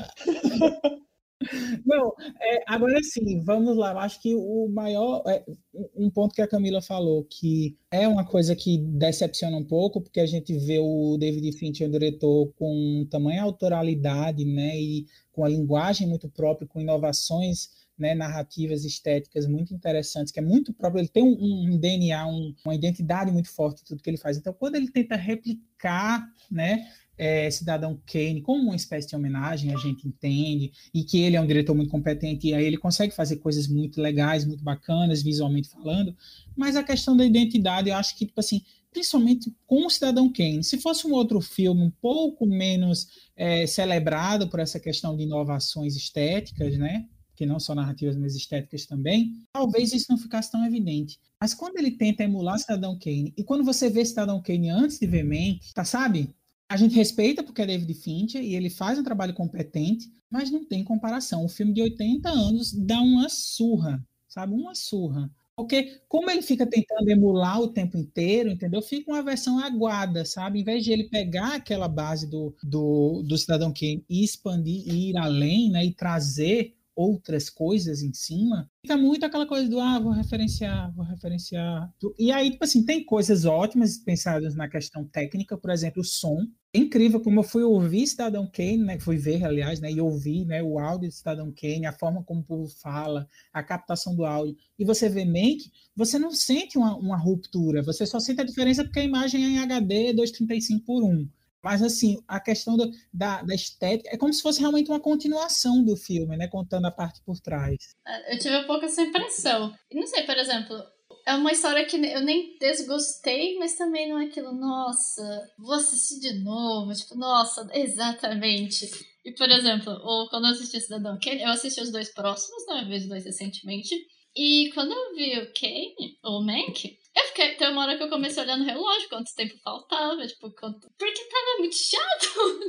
Não, é, agora sim, vamos lá. Eu acho que o maior. É, um ponto que a Camila falou, que é uma coisa que decepciona um pouco, porque a gente vê o David Fincher, o diretor, com tamanha autoralidade, né, e com a linguagem muito própria, com inovações né, narrativas estéticas muito interessantes, que é muito próprio, ele tem um, um DNA, um, uma identidade muito forte em tudo que ele faz. Então, quando ele tenta replicar, né, é, Cidadão Kane como uma espécie de homenagem, a gente entende, e que ele é um diretor muito competente, e aí ele consegue fazer coisas muito legais, muito bacanas, visualmente falando, mas a questão da identidade, eu acho que, tipo assim, principalmente com o Cidadão Kane, se fosse um outro filme um pouco menos é, celebrado por essa questão de inovações estéticas, né, que não só narrativas, mas estéticas também, talvez isso não ficasse tão evidente. Mas quando ele tenta emular Cidadão Kane, e quando você vê Cidadão Kane antes de ver Mank, tá, sabe? A gente respeita porque é David Fincher e ele faz um trabalho competente, mas não tem comparação. O filme de 80 anos dá uma surra, sabe? Uma surra. Porque como ele fica tentando emular o tempo inteiro, entendeu? Fica uma versão aguada, sabe? Em vez de ele pegar aquela base do, do, do Cidadão Kane e expandir e ir além, né? E trazer outras coisas em cima, fica muito aquela coisa do ah, vou referenciar, vou referenciar. E aí, tipo assim, tem coisas ótimas pensadas na questão técnica, por exemplo, o som. É incrível como eu fui ouvir Cidadão Kane, né? Fui ver, aliás, né? E ouvir né, o áudio de Cidadão Kane, a forma como o povo fala, a captação do áudio. E você vê Mank, você não sente uma, uma ruptura, você só sente a diferença porque a imagem é em HD 235 por 1. Mas, assim, a questão do, da, da, estética é como se fosse realmente uma continuação do filme, né? Contando a parte por trás. É, eu tive um pouco essa impressão. Não sei, por exemplo, é uma história que eu nem desgostei, mas também não é aquilo, nossa, vou assistir de novo. Tipo, nossa, exatamente. E, por exemplo, ou quando eu assisti Cidadão Kane, eu assisti os dois próximos, né? Eu vi os dois recentemente. E quando eu vi o Kane, ou o Mank, eu fiquei, tem uma hora que eu comecei a olhar no relógio quanto tempo faltava, tipo, quanto... porque tava muito chato.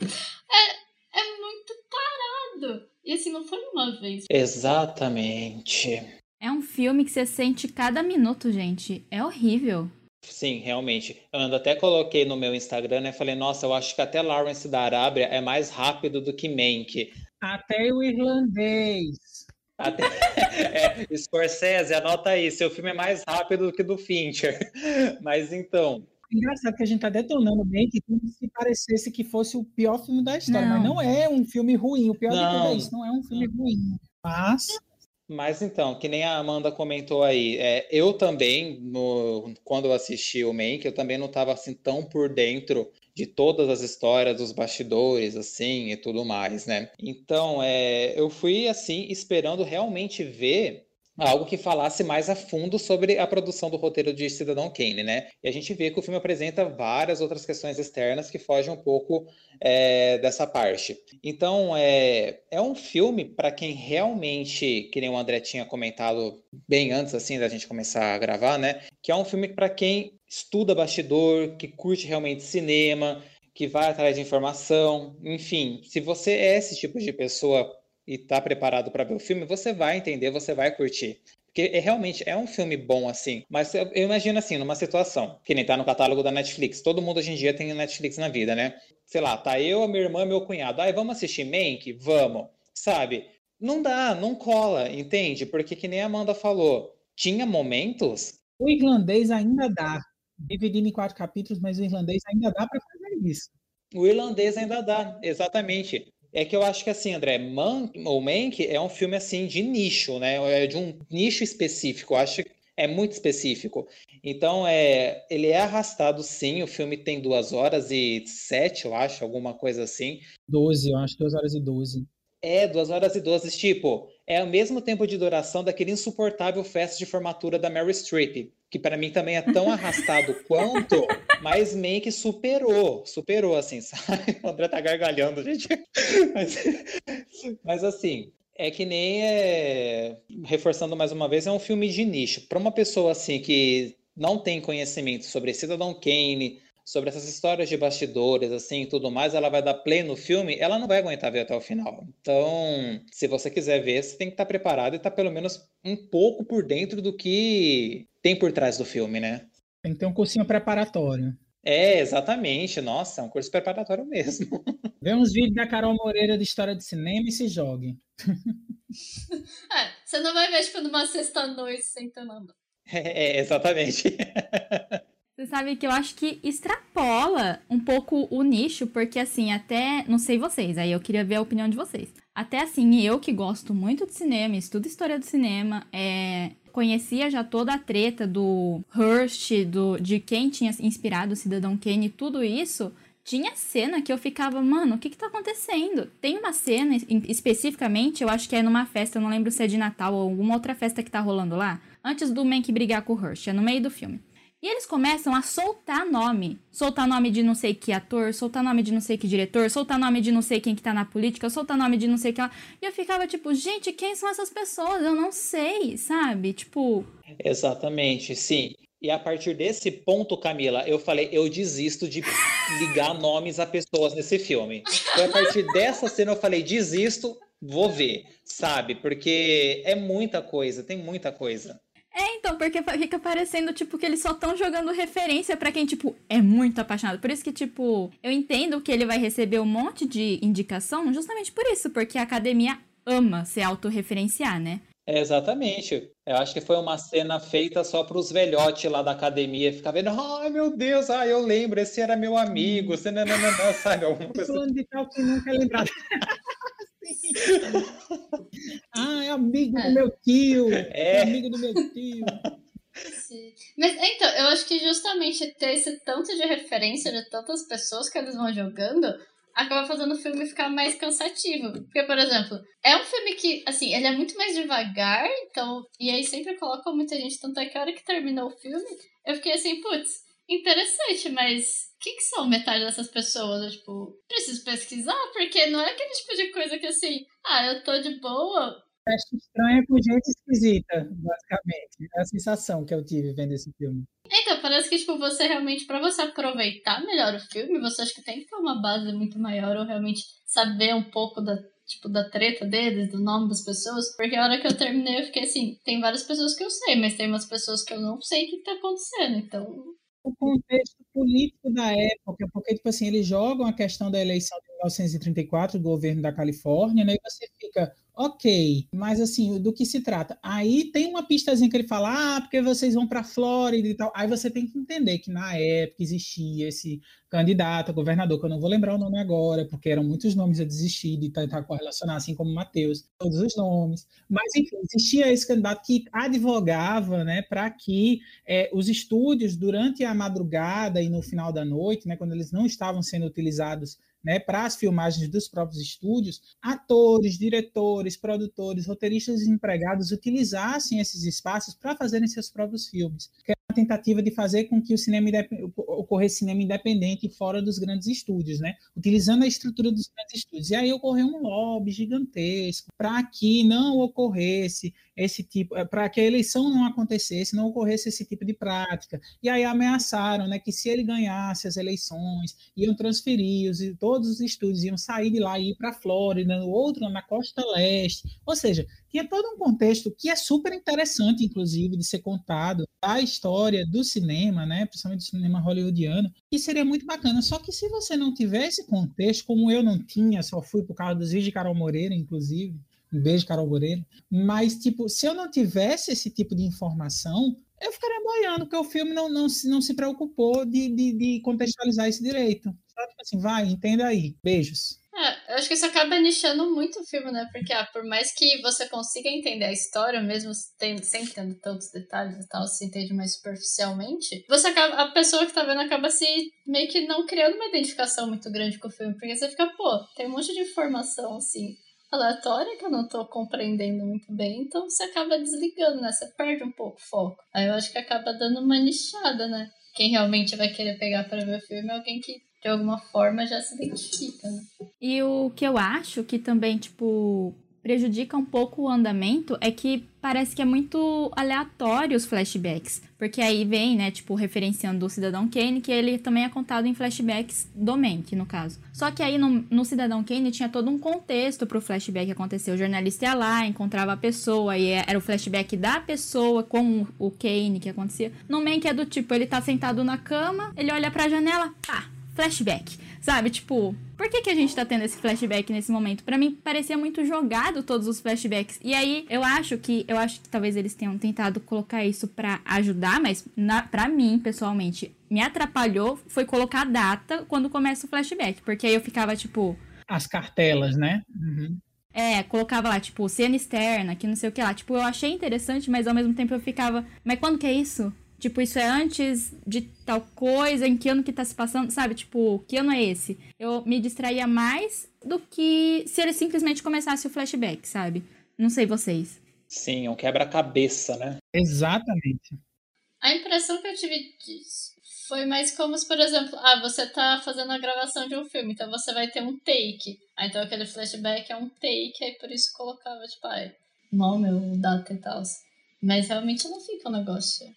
tipo, é, é muito parado. E assim, não foi uma vez. Exatamente. É um filme que você sente cada minuto, gente. É horrível. Sim, realmente. Eu ainda até coloquei no meu Instagram, né? Falei, nossa, eu acho que até Lawrence da Arábia é mais rápido do que Mank. Até o irlandês. Até, é, Scorsese, anota aí, seu filme é mais rápido do que do Fincher. Mas então. Engraçado que a gente tá detonando bem que como se parecesse que fosse o pior filme da história, não. mas não é um filme ruim. O pior não. de tudo é isso, não é um filme ruim. Mas. Mas então, que nem a Amanda comentou aí, é, eu também, no, quando eu assisti o Mank, eu também não estava assim tão por dentro de todas as histórias dos bastidores, assim, e tudo mais, né? Então, é, eu fui, assim, esperando realmente ver algo que falasse mais a fundo sobre a produção do roteiro de Cidadão Kane, né? E a gente vê que o filme apresenta várias outras questões externas que fogem um pouco é, dessa parte. Então, é, é um filme para quem realmente, que nem o André tinha comentado bem antes, assim, da gente começar a gravar, né? Que é um filme para quem estuda bastidor, que curte realmente cinema, que vai atrás de informação, enfim, se você é esse tipo de pessoa e tá preparado para ver o filme, você vai entender, você vai curtir. Porque é, realmente é um filme bom, assim. Mas eu, eu, imagino, assim, numa situação, que nem tá no catálogo da Netflix. Todo mundo hoje em dia tem Netflix na vida, né? Sei lá, tá eu, a minha irmã meu cunhado. Ai, vamos assistir Mank? Vamos. Sabe? Não dá, não cola, entende? Porque que nem a Amanda falou, tinha momentos... O irlandês ainda dá. Dividindo em quatro capítulos, mas o irlandês ainda dá para fazer isso. O irlandês ainda dá, exatamente. É que eu acho que assim, André, Man, o Mank é um filme assim de nicho, né? É de um nicho específico. Eu acho que é muito específico. Então, é, ele é arrastado sim. O filme tem duas horas e sete, eu acho, alguma coisa assim. Doze, eu acho, duas horas e doze. É, duas horas e doze. Tipo, é o mesmo tempo de duração daquele insuportável festa de formatura da Mary Streep que para mim também é tão arrastado quanto, mas meio que superou, superou, assim, sabe? O André tá gargalhando, gente. Mas, mas assim, é que nem é, reforçando mais uma vez, é um filme de nicho. Para uma pessoa assim que não tem conhecimento sobre Cidadão Kane, sobre essas histórias de bastidores, assim, tudo mais, ela vai dar play no filme, ela não vai aguentar ver até o final. Então, se você quiser ver, você tem que estar preparado e estar pelo menos um pouco por dentro do que tem por trás do filme, né? Tem que ter um cursinho preparatório. É, exatamente. Nossa, é um curso preparatório mesmo. Vê uns vídeos da Carol Moreira de história de cinema e se jogue. é, você não vai ver, tipo, numa sexta-noite sentando. É, exatamente. Você sabe que eu acho que extrapola um pouco o nicho, porque assim, até. Não sei vocês, aí eu queria ver a opinião de vocês. Até assim, eu que gosto muito de cinema, estudo história do cinema, é, conhecia já toda a treta do Hearst, do, de quem tinha inspirado o Cidadão Kane, tudo isso. Tinha cena que eu ficava, mano, o que que tá acontecendo? Tem uma cena especificamente, eu acho que é numa festa, eu não lembro se é de Natal ou alguma outra festa que tá rolando lá, antes do Mank brigar com o Hearst, é no meio do filme. E eles começam a soltar nome. Soltar nome de não sei que ator, soltar nome de não sei que diretor, soltar nome de não sei quem que tá na política, soltar nome de não sei que lá. E eu ficava tipo, gente, quem são essas pessoas? Eu não sei, sabe? Tipo. Exatamente, sim. E a partir desse ponto, Camila, eu falei, eu desisto de ligar nomes a pessoas nesse filme. Foi a partir dessa cena eu falei, desisto, vou ver, sabe? Porque é muita coisa, tem muita coisa. Então, porque fica parecendo, tipo, que eles só estão jogando referência para quem, tipo, é muito apaixonado. Por isso que, tipo, eu entendo que ele vai receber um monte de indicação justamente por isso, porque a academia ama se autorreferenciar, né? É, exatamente. Eu acho que foi uma cena feita só para os velhotes lá da academia ficar vendo, ai meu Deus, ah, eu lembro, esse era meu amigo, você não, não, não, não sabe alguma coisa. Falando de tal que nunca é lembrado. ah, é amigo é. do meu tio. É. é amigo do meu tio. Sim. Mas então, eu acho que justamente ter esse tanto de referência de tantas pessoas que eles vão jogando acaba fazendo o filme ficar mais cansativo. Porque, por exemplo, é um filme que, assim, ele é muito mais devagar, então. E aí sempre coloca muita gente, tanto é que a hora que terminou o filme, eu fiquei assim, putz, interessante, mas o que, que são metade dessas pessoas? Eu, tipo, preciso pesquisar, porque não é aquele tipo de coisa que assim, ah, eu tô de boa, Festa estranha com gente esquisita, basicamente. É a sensação que eu tive vendo esse filme. Então, parece que, tipo, você realmente, para você aproveitar melhor o filme, você acha que tem que ter uma base muito maior ou realmente saber um pouco da, tipo, da treta deles, do nome das pessoas. Porque a hora que eu terminei, eu fiquei assim, tem várias pessoas que eu sei, mas tem umas pessoas que eu não sei o que tá acontecendo, então... O contexto político da época, porque, tipo assim, eles jogam a questão da eleição de 1934 do governo da Califórnia, né, e você fica, Ok, mas assim, do que se trata? Aí tem uma pistazinha que ele fala, ah, porque vocês vão para a Flórida e tal. Aí você tem que entender que na época existia esse candidato governador, que eu não vou lembrar o nome agora, porque eram muitos nomes a desistir de tentar correlacionar, assim como Mateus, todos os nomes. Mas, enfim, existia esse candidato que advogava né, para que é, os estúdios, durante a madrugada e no final da noite, né, quando eles não estavam sendo utilizados né, para as filmagens dos próprios estúdios, atores, diretores, produtores, roteiristas e empregados utilizassem esses espaços para fazerem seus próprios filmes. Que tentativa de fazer com que o cinema ocorresse cinema independente fora dos grandes estúdios, né, utilizando a estrutura dos grandes estúdios. E aí ocorreu um lobby gigantesco para que não ocorresse esse tipo, eh, para que a eleição não acontecesse, não ocorresse esse tipo de prática. E aí ameaçaram, né, que se ele ganhasse as eleições, iam transferir os, todos os estúdios iam sair de lá e ir para a Flórida, o outro na costa leste. Ou seja, tinha todo um contexto que é super interessante, inclusive, de ser contado a história do cinema, né, principalmente do cinema hollywoodiano, que seria muito bacana. Só que se você não tiver esse contexto, como eu não tinha, só fui por causa dos vídeos de Carol Moreira, inclusive, um beijo, Carol Moreira. Mas, tipo, se eu não tivesse esse tipo de informação, eu ficaria boiando, porque o filme não, não, se, não se preocupou de, de, de contextualizar esse direito. Só tipo assim, vai, entenda aí. Beijos. É, eu acho que isso acaba nichando muito o filme, né? Porque, ah, por mais que você consiga entender a história, mesmo sem, sem tendo tantos detalhes e tal, se entende mais superficialmente, você acaba, a pessoa que tá vendo acaba se meio que não criando uma identificação muito grande com o filme, porque você fica, pô, tem um monte de informação, assim, aleatória que eu não tô compreendendo muito bem, então você acaba desligando, né? Você perde um pouco o foco. Aí eu acho que acaba dando uma nichada, né? Quem realmente vai querer pegar para ver o filme é alguém que de alguma forma já se identifica, né? E o que eu acho que também, tipo, prejudica um pouco o andamento é que parece que é muito aleatório os flashbacks. Porque aí vem, né, tipo, referenciando o Cidadão Kane, que ele também é contado em flashbacks do Mank, no caso. Só que aí no, no Cidadão Kane tinha todo um contexto pro flashback acontecer. O jornalista ia lá, encontrava a pessoa, e era o flashback da pessoa com o Kane que acontecia. No Mank é do tipo, ele tá sentado na cama, ele olha pra janela, pá, flashback. Sabe, tipo, por que, que a gente tá tendo esse flashback nesse momento? Para mim, parecia muito jogado todos os flashbacks. E aí, eu acho que eu acho que talvez eles tenham tentado colocar isso para ajudar, mas na, pra mim, pessoalmente, me atrapalhou foi colocar a data quando começa o flashback. Porque aí eu ficava, tipo. As cartelas, né? Uhum. É, colocava lá, tipo, cena externa, que não sei o que lá. Tipo, eu achei interessante, mas ao mesmo tempo eu ficava, mas quando que é isso? Tipo, isso é antes de tal coisa, em que ano que tá se passando, sabe? Tipo, que ano é esse? Eu me distraía mais do que se ele simplesmente começasse o flashback, sabe? Não sei vocês. Sim, é um quebra-cabeça, né? Exatamente. A impressão que eu tive disso foi mais como se, por exemplo, ah, você tá fazendo a gravação de um filme, então você vai ter um take. Ah, então aquele flashback é um take, aí por isso colocava, tipo, ah, nome, data e tal. Mas realmente não fica um negócio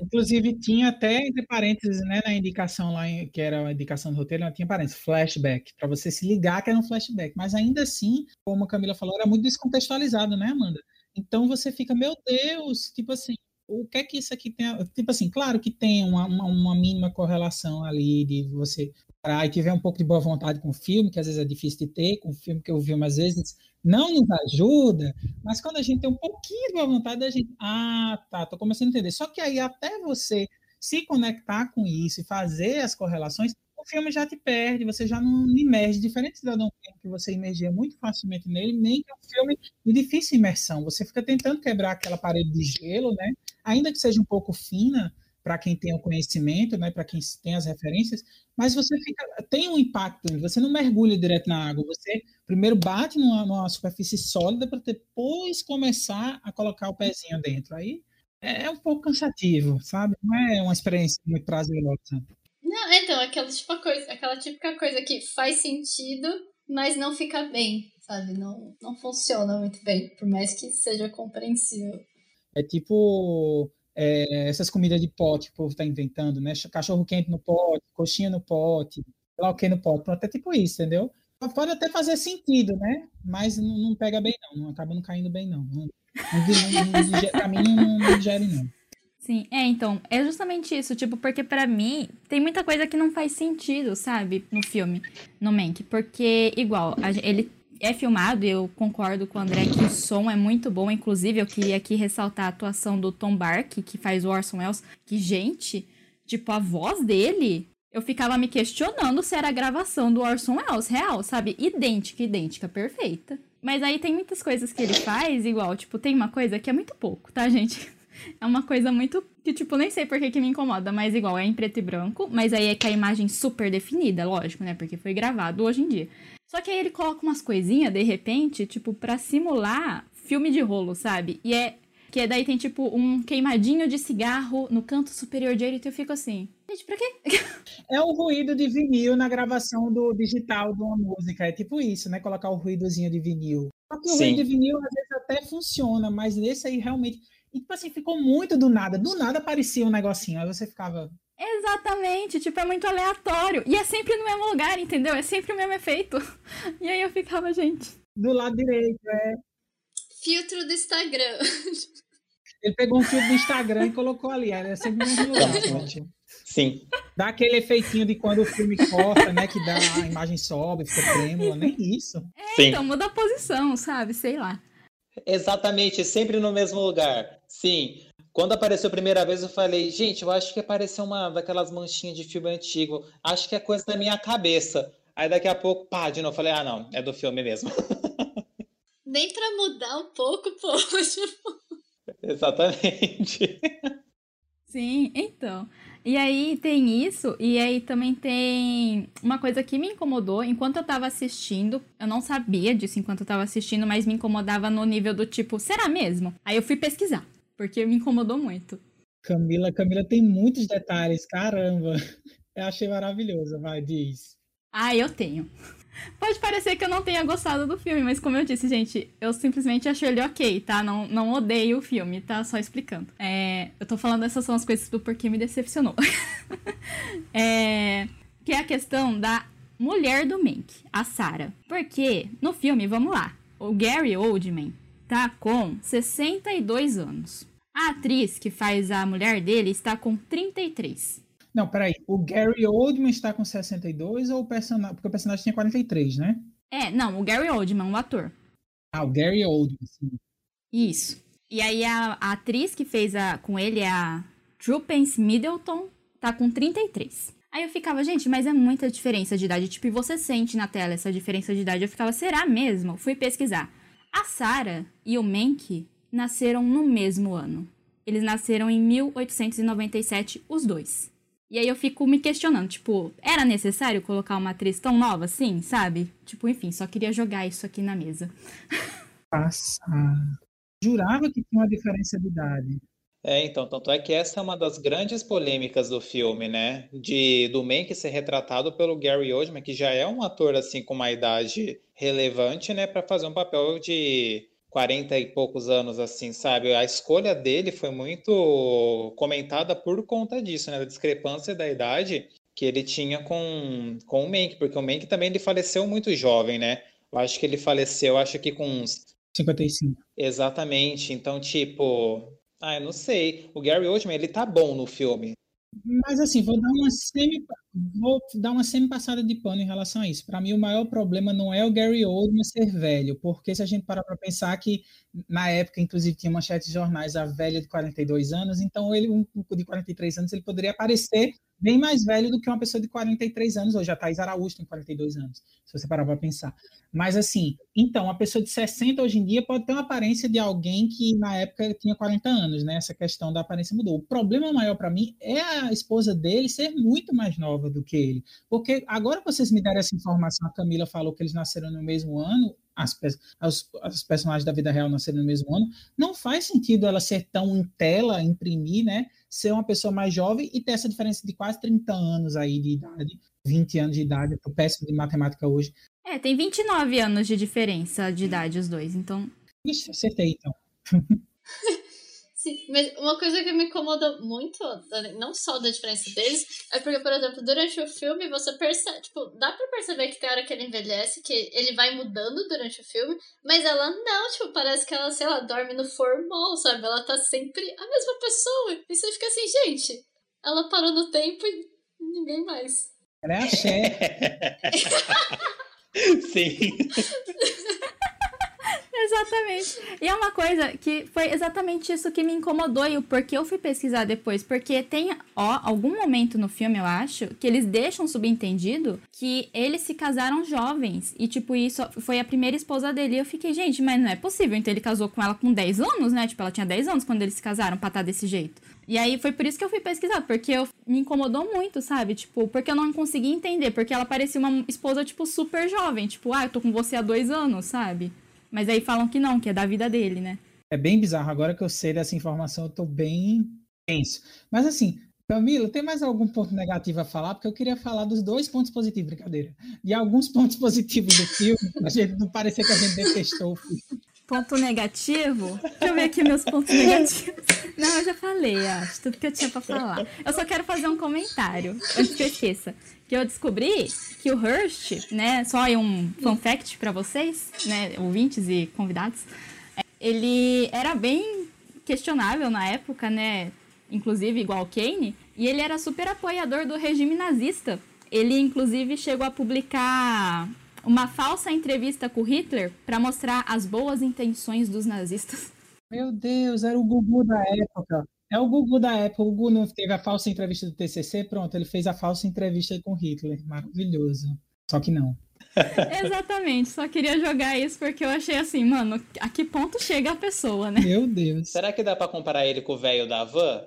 Inclusive, tinha até entre parênteses, né, na indicação lá, que era a indicação do roteiro, ela tinha parênteses, flashback, para você se ligar que era um flashback. Mas ainda assim, como a Camila falou, era muito descontextualizado, né, Amanda? Então você fica, meu Deus, tipo assim, o que é que isso aqui tem? Tipo assim, claro que tem uma, uma, uma mínima correlação ali de você parar e tiver um pouco de boa vontade com o filme, que às vezes é difícil de ter, com o filme que eu vi umas vezes, não nos ajuda, mas quando a gente tem um pouquinho de boa vontade, a gente, ah, tá, tô começando a entender. Só que aí até você se conectar com isso e fazer as correlações, o filme já te perde, você já não emerge, diferente da Dom que você emergia muito facilmente nele, nem que é um filme de difícil imersão. Você fica tentando quebrar aquela parede de gelo, né? Ainda que seja um pouco fina, para quem tem o conhecimento, né, para quem tem as referências, mas você fica, tem um impacto, você não mergulha direto na água, você primeiro bate numa, numa superfície sólida para depois começar a colocar o pezinho dentro. Aí é, é um pouco cansativo, sabe? Não é uma experiência muito prazerosa. Não, então, aquela, tipo coisa, aquela típica coisa que faz sentido, mas não fica bem, sabe? Não, não funciona muito bem, por mais que seja compreensível. É tipo é, essas comidas de pote que o povo está inventando, né? Cachorro quente no pote, coxinha no pote, sei que no pote. Pronto, é tipo isso, entendeu? Pode até fazer sentido, né? Mas não, não pega bem, não. Não acaba não caindo bem, não. não, não pra mim, não, não digere, não. Sim, é, então, é justamente isso, tipo, porque para mim tem muita coisa que não faz sentido, sabe, no filme, no Mank, porque, igual, a, ele é filmado, eu concordo com o André que o som é muito bom. Inclusive, eu queria aqui ressaltar a atuação do Tom Bark, que faz o Orson Welles. Que, gente, tipo, a voz dele, eu ficava me questionando se era a gravação do Orson Welles real, sabe? Idêntica, idêntica, perfeita. Mas aí tem muitas coisas que ele faz, igual, tipo, tem uma coisa que é muito pouco, tá, gente? É uma coisa muito. que, tipo, nem sei por que, que me incomoda, mas igual, é em preto e branco, mas aí é que a imagem super definida, lógico, né? Porque foi gravado hoje em dia. Só que aí ele coloca umas coisinhas, de repente, tipo, pra simular filme de rolo, sabe? E é. Que daí tem, tipo, um queimadinho de cigarro no canto superior direito e eu fico assim. Gente, pra quê? É o ruído de vinil na gravação do digital de uma música. É tipo isso, né? Colocar o ruídozinho de vinil. Só que o Sim. ruído de vinil às vezes até funciona, mas nesse aí realmente. E, tipo assim, ficou muito do nada. Do nada aparecia um negocinho. Aí você ficava. Exatamente, tipo, é muito aleatório. E é sempre no mesmo lugar, entendeu? É sempre o mesmo efeito. E aí eu ficava, gente. Do lado direito, é. Filtro do Instagram. Ele pegou um filtro do Instagram e colocou ali. Era sempre no mesmo lugar, gente. Sim. Dá aquele efeitinho de quando o filme corta, né? Que dá a imagem sobe, fica trêmula, nem isso. É, Sim. então muda a posição, sabe? Sei lá. Exatamente, sempre no mesmo lugar. Sim. Quando apareceu a primeira vez, eu falei, gente, eu acho que apareceu uma daquelas manchinhas de filme antigo. Acho que é coisa da minha cabeça. Aí daqui a pouco, pá, de novo, eu falei, ah, não, é do filme mesmo. Nem pra mudar um pouco, pô. Exatamente. Sim, então. E aí tem isso, e aí também tem uma coisa que me incomodou enquanto eu tava assistindo. Eu não sabia disso enquanto eu tava assistindo, mas me incomodava no nível do tipo, será mesmo? Aí eu fui pesquisar porque me incomodou muito. Camila, Camila tem muitos detalhes, caramba. Eu achei maravilhoso, vai, diz. Ah, eu tenho. Pode parecer que eu não tenha gostado do filme, mas como eu disse, gente, eu simplesmente achei ele ok, tá? Não, não odeio o filme, tá? Só explicando. É, eu tô falando essas são as coisas do porquê me decepcionou. é, que é a questão da mulher do Mank, a Sarah. Porque no filme, vamos lá, o Gary Oldman tá com 62 anos. A atriz que faz a mulher dele está com 33. Não, peraí. O Gary Oldman está com 62 ou o personagem. Porque o personagem tinha 43, né? É, não, o Gary Oldman, o ator. Ah, o Gary Oldman, sim. Isso. E aí a, a atriz que fez a, com ele, a Trupence Middleton, tá com 33. Aí eu ficava, gente, mas é muita diferença de idade. Tipo, você sente na tela essa diferença de idade? Eu ficava, será mesmo? Fui pesquisar. A Sarah e o Menck nasceram no mesmo ano. Eles nasceram em 1897, os dois. E aí eu fico me questionando, tipo, era necessário colocar uma atriz tão nova assim, sabe? Tipo, enfim, só queria jogar isso aqui na mesa. Nossa. Jurava que tinha uma diferença de idade. É, então, tanto é que essa é uma das grandes polêmicas do filme, né? De do Mank ser retratado pelo Gary Oldman, que já é um ator assim com uma idade relevante, né, para fazer um papel de 40 e poucos anos, assim, sabe? A escolha dele foi muito comentada por conta disso, né? Da discrepância da idade que ele tinha com, com o Mank, porque o Mank também ele faleceu muito jovem, né? Eu acho que ele faleceu, acho que com uns 55. Exatamente. Então, tipo, ah, eu não sei. O Gary Oldman, ele tá bom no filme. Mas assim, vou dar uma semi vou dar uma semi-passada de pano em relação a isso. Para mim, o maior problema não é o Gary Oldman ser velho, porque se a gente parar para pensar que na época, inclusive, tinha manchetes de jornais a velha de 42 anos, então ele, um de 43 anos, ele poderia aparecer bem mais velho do que uma pessoa de 43 anos, hoje a Thais Araújo tem 42 anos, se você parar para pensar. Mas assim, então, uma pessoa de 60 hoje em dia pode ter uma aparência de alguém que na época tinha 40 anos, né? Essa questão da aparência mudou. O problema maior para mim é a esposa dele ser muito mais nova do que ele. Porque agora que vocês me deram essa informação, a Camila falou que eles nasceram no mesmo ano, as, as, as, personagens da vida real nasceram no mesmo ano, não faz sentido ela ser tão em tela, imprimir, né? Ser uma pessoa mais jovem e ter essa diferença de quase 30 anos aí de idade, 20 anos de idade, eu tô péssimo de matemática hoje. É, tem 29 anos de diferença de idade os dois, então. Ixi, acertei então. Sim, mas uma coisa que me incomoda muito, não só da diferença deles, é porque, por exemplo, durante o filme você percebe, tipo, dá pra perceber que tem hora que ele envelhece, que ele vai mudando durante o filme, mas ela não, tipo, parece que ela, sei lá, dorme no formol, sabe? Ela tá sempre a mesma pessoa. E você fica assim, gente, ela parou no tempo e ninguém mais. Ela é a chefe. Sim. Exatamente. E é uma coisa que foi exatamente isso que me incomodou e o porquê eu fui pesquisar depois. Porque tem, ó, algum momento no filme, eu acho, que eles deixam subentendido que eles se casaram jovens. E, tipo, isso foi a primeira esposa dele. E eu fiquei, gente, mas não é possível. Então ele casou com ela com 10 anos, né? Tipo, ela tinha 10 anos quando eles se casaram pra estar tá desse jeito. E aí foi por isso que eu fui pesquisar, porque eu, me incomodou muito, sabe? Tipo, porque eu não conseguia entender, porque ela parecia uma esposa, tipo, super jovem. Tipo, ah, eu tô com você há dois anos, sabe? Mas aí falam que não, que é da vida dele, né? É bem bizarro. Agora que eu sei dessa informação, eu tô bem tenso. Mas assim, Camila, tem mais algum ponto negativo a falar? Porque eu queria falar dos dois pontos positivos, brincadeira. E alguns pontos positivos do filme, a gente não parecer que a gente detestou o filme. Ponto negativo? Deixa eu ver aqui meus pontos negativos. Não, eu já falei, acho, tudo que eu tinha pra falar. Eu só quero fazer um comentário, antes que eu esqueça que eu descobri que o Hearst, né, só um fun fact para vocês, né, ouvintes e convidados, é, ele era bem questionável na época, né, inclusive igual Kane, e ele era super apoiador do regime nazista. Ele inclusive chegou a publicar uma falsa entrevista com Hitler para mostrar as boas intenções dos nazistas. Meu Deus, era o Gugu da época. É o Gugu da época. O Gugu não teve a falsa entrevista do TCC? Pronto, ele fez a falsa entrevista com Hitler. Maravilhoso. Só que não. Exatamente, só queria jogar isso porque eu achei assim, mano, a que ponto chega a pessoa, né? Meu Deus. Será que dá para comparar ele com o velho da van?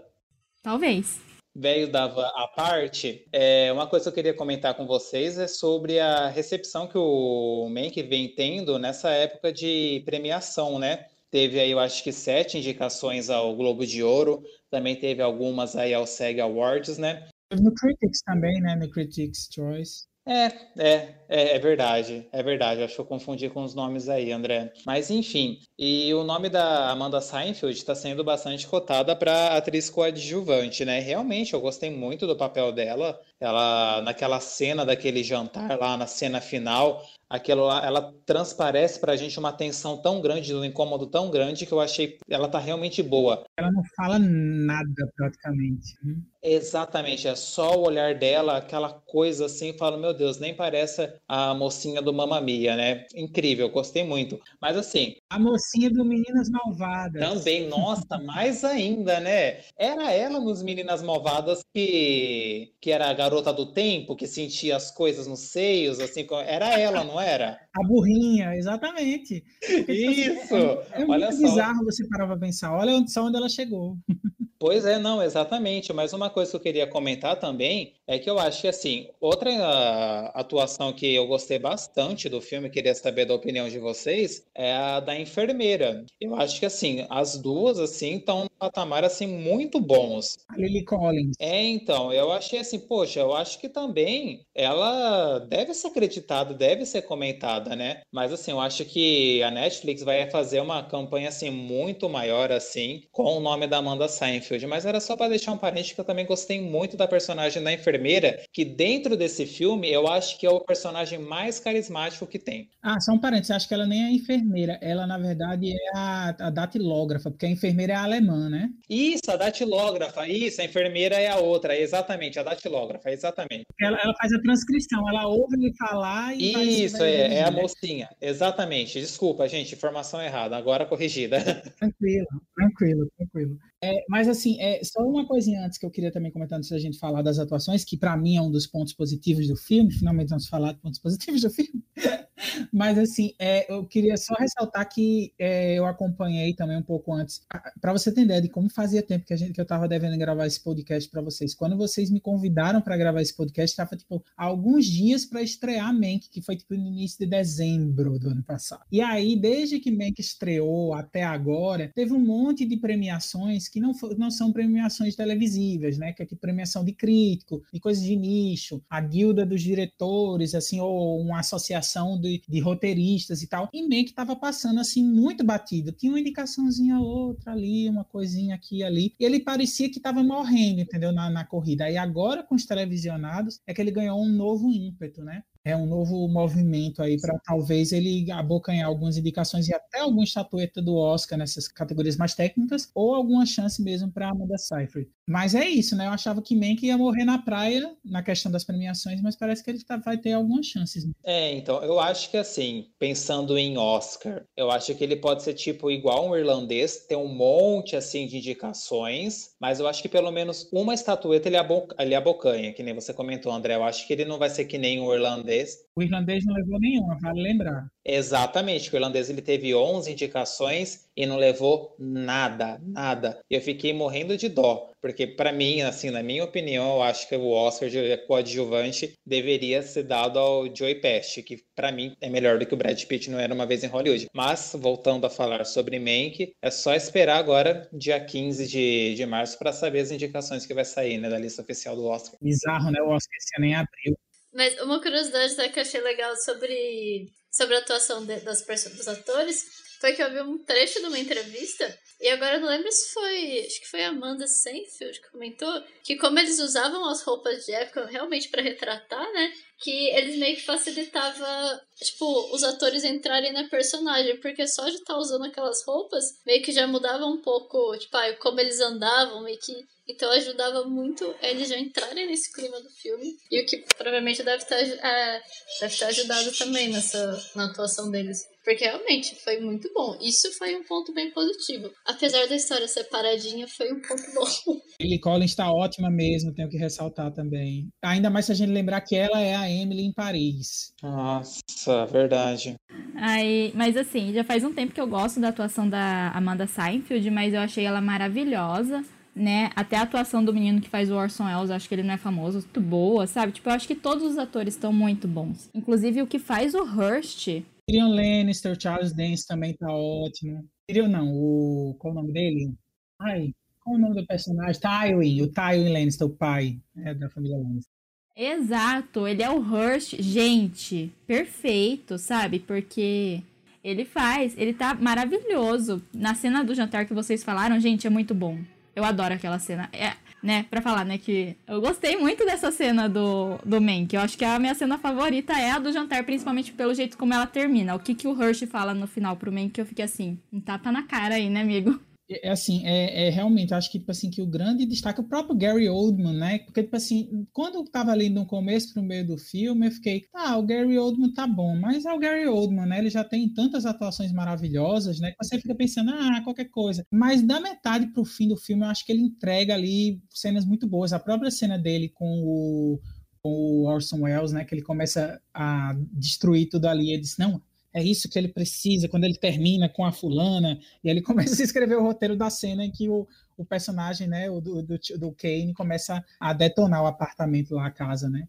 Talvez. Velho da van à parte, é, uma coisa que eu queria comentar com vocês é sobre a recepção que o Mank vem tendo nessa época de premiação, né? Teve aí, eu acho que sete indicações ao Globo de Ouro, também teve algumas aí ao SEG Awards, né? No Critics também, né? No Critics Choice. É, é, é, é, verdade, é verdade. Acho que eu confundi com os nomes aí, André. Mas enfim, e o nome da Amanda Seinfeld está sendo bastante cotada para atriz coadjuvante, né? Realmente, eu gostei muito do papel dela. Ela naquela cena daquele jantar lá na cena final, aquilo lá, ela transparece pra gente uma tensão tão grande, um incômodo tão grande que eu achei ela tá realmente boa. Ela não fala nada praticamente. Né? Exatamente, é só o olhar dela, aquela coisa assim, falo, meu Deus, nem parece a mocinha do Mamma Mia, né? Incrível, gostei muito. Mas assim, a mocinha do Meninas Malvadas. Também, nossa, mais ainda, né? Era ela nos Meninas Malvadas que que era a garota do tempo, que sentia as coisas nos seios, assim, era ela, não era? A burrinha, exatamente. Isso! Tipo assim, é, é Olha muito só. bizarro você parar pra pensar. Olha só onde ela chegou. Pois é, não, exatamente. Mas uma coisa que eu queria comentar também é que eu acho que, assim, outra uh, atuação que eu gostei bastante do filme, queria saber da opinião de vocês, é a da enfermeira. Eu acho que, assim, as duas, assim, estão num patamar, assim, muito bons. A Lily Collins. É, então, eu achei assim, poxa, eu acho que também ela deve ser acreditada, deve ser comentada, né? Mas, assim, eu acho que a Netflix vai fazer uma campanha, assim, muito maior, assim, com o nome da Amanda Seinfeld Mas era só para deixar um parente que eu também gostei muito da personagem da enfermeira, que dentro desse filme eu acho que é o personagem mais carismático que tem. Ah, só um parênteses, acho que ela nem é enfermeira, ela na verdade é a, a datilógrafa, porque a enfermeira é alemã, né? Isso, a datilógrafa, isso, a enfermeira é a outra, exatamente, a datilógrafa, exatamente. Ela, ela faz a transcrição, ela ouve ele falar e Isso, vai, é, é a mocinha, exatamente. Desculpa, gente, informação errada, agora corrigida. Tranquilo, tranquilo, tranquilo. É, mas assim, é, só uma coisinha antes que eu queria também comentar antes da gente falar das atuações, que para mim é um dos pontos positivos do filme, finalmente vamos falar de pontos positivos do filme. mas assim, é, eu queria só ressaltar que é, eu acompanhei também um pouco antes, para você ter ideia de como fazia tempo que, a gente, que eu estava devendo gravar esse podcast para vocês. Quando vocês me convidaram para gravar esse podcast, estava tipo alguns dias para estrear Mank, que foi tipo no início de dezembro do ano passado. E aí, desde que Mank estreou até agora, teve um monte de premiações que não, não são premiações televisivas, né? Que é premiação de crítico, de coisas de nicho, a guilda dos diretores, assim, ou uma associação de, de roteiristas e tal. E meio que estava passando assim muito batido. Tinha uma indicaçãozinha outra ali, uma coisinha aqui e ali. E ele parecia que estava morrendo, entendeu? Na, na corrida. E agora, com os televisionados, é que ele ganhou um novo ímpeto, né? É um novo movimento aí para talvez ele abocanhar algumas indicações e até alguma estatueta do Oscar nessas categorias mais técnicas ou alguma chance mesmo para Amanda Seyfried. Mas é isso, né? Eu achava que Mank ia morrer na praia na questão das premiações, mas parece que ele tá, vai ter algumas chances. É, então, eu acho que assim, pensando em Oscar, eu acho que ele pode ser tipo igual um irlandês, ter um monte assim de indicações, mas eu acho que pelo menos uma estatueta ele, abo ele abocanha, que nem você comentou, André. Eu acho que ele não vai ser que nem um irlandês irlandês. O irlandês não levou nenhuma, vale lembrar. Exatamente, o irlandês ele teve 11 indicações e não levou nada, nada. Eu fiquei morrendo de dó, porque para mim, assim, na minha opinião, eu acho que o Oscar de coadjuvante deveria ser dado ao Joey Pesci, que para mim é melhor do que o Brad Pitt não era uma vez em Hollywood. Mas voltando a falar sobre Mank, é só esperar agora dia 15 de, de março para saber as indicações que vai sair, né, da lista oficial do Oscar. Bizarro, né? O Oscar esse ano em abril. Mas uma curiosidade que eu achei legal sobre, sobre a atuação de, das dos atores foi que eu vi um trecho de uma entrevista, e agora eu não lembro se foi. Acho que foi a Amanda Seinfeld que comentou que, como eles usavam as roupas de época realmente para retratar, né? Que eles meio que facilitava, tipo, os atores entrarem na personagem, porque só de estar tá usando aquelas roupas, meio que já mudava um pouco, tipo, ah, como eles andavam, meio que então ajudava muito eles já entrarem nesse clima do filme. E o que provavelmente deve ter, é, deve ter ajudado também nessa, na atuação deles. Porque realmente foi muito bom. Isso foi um ponto bem positivo. Apesar da história separadinha, foi um ponto bom. Lily Collins está ótima mesmo, tenho que ressaltar também. Ainda mais se a gente lembrar que ela é a Emily em Paris. Nossa, verdade. Aí, mas assim, já faz um tempo que eu gosto da atuação da Amanda Seinfeld, mas eu achei ela maravilhosa né? Até a atuação do menino que faz o Orson Welles, acho que ele não é famoso, muito boa, sabe? Tipo, eu acho que todos os atores estão muito bons. Inclusive o que faz o Hurst. Tyrion Lannister, Charles Dance também tá ótimo. Tyrion não, o... qual o nome dele? Ai, qual o nome do personagem? Tywin, o Tywin Lannister, o pai é, da família Lannister. Exato, ele é o Hurst, gente, perfeito, sabe? Porque ele faz, ele tá maravilhoso. Na cena do jantar que vocês falaram, gente, é muito bom. Eu adoro aquela cena. É, né, pra falar, né, que eu gostei muito dessa cena do, do Mank. Eu acho que a minha cena favorita é a do jantar, principalmente pelo jeito como ela termina. O que, que o Hershey fala no final pro Mank, eu fiquei assim, um tapa na cara aí, né, amigo? É, é assim, é, é, realmente, acho que, tipo assim, que o grande destaque é o próprio Gary Oldman, né? Porque, tipo assim, quando eu tava ali no começo pro meio do filme, eu fiquei, tá, o Gary Oldman tá bom, mas é o Gary Oldman, né? Ele já tem tantas atuações maravilhosas, né? Que você fica pensando, ah, qualquer coisa. Mas da metade pro fim do filme, eu acho que ele entrega ali cenas muito boas. A própria cena dele com o, com o Orson Welles, né? Que ele começa a destruir tudo ali. Ele diz, não, é isso que ele precisa, quando ele termina com a fulana, e ele começa a escrever o roteiro da cena em que o, o personagem, né, o do, do, do Kane, começa a detonar o apartamento lá, a casa, né?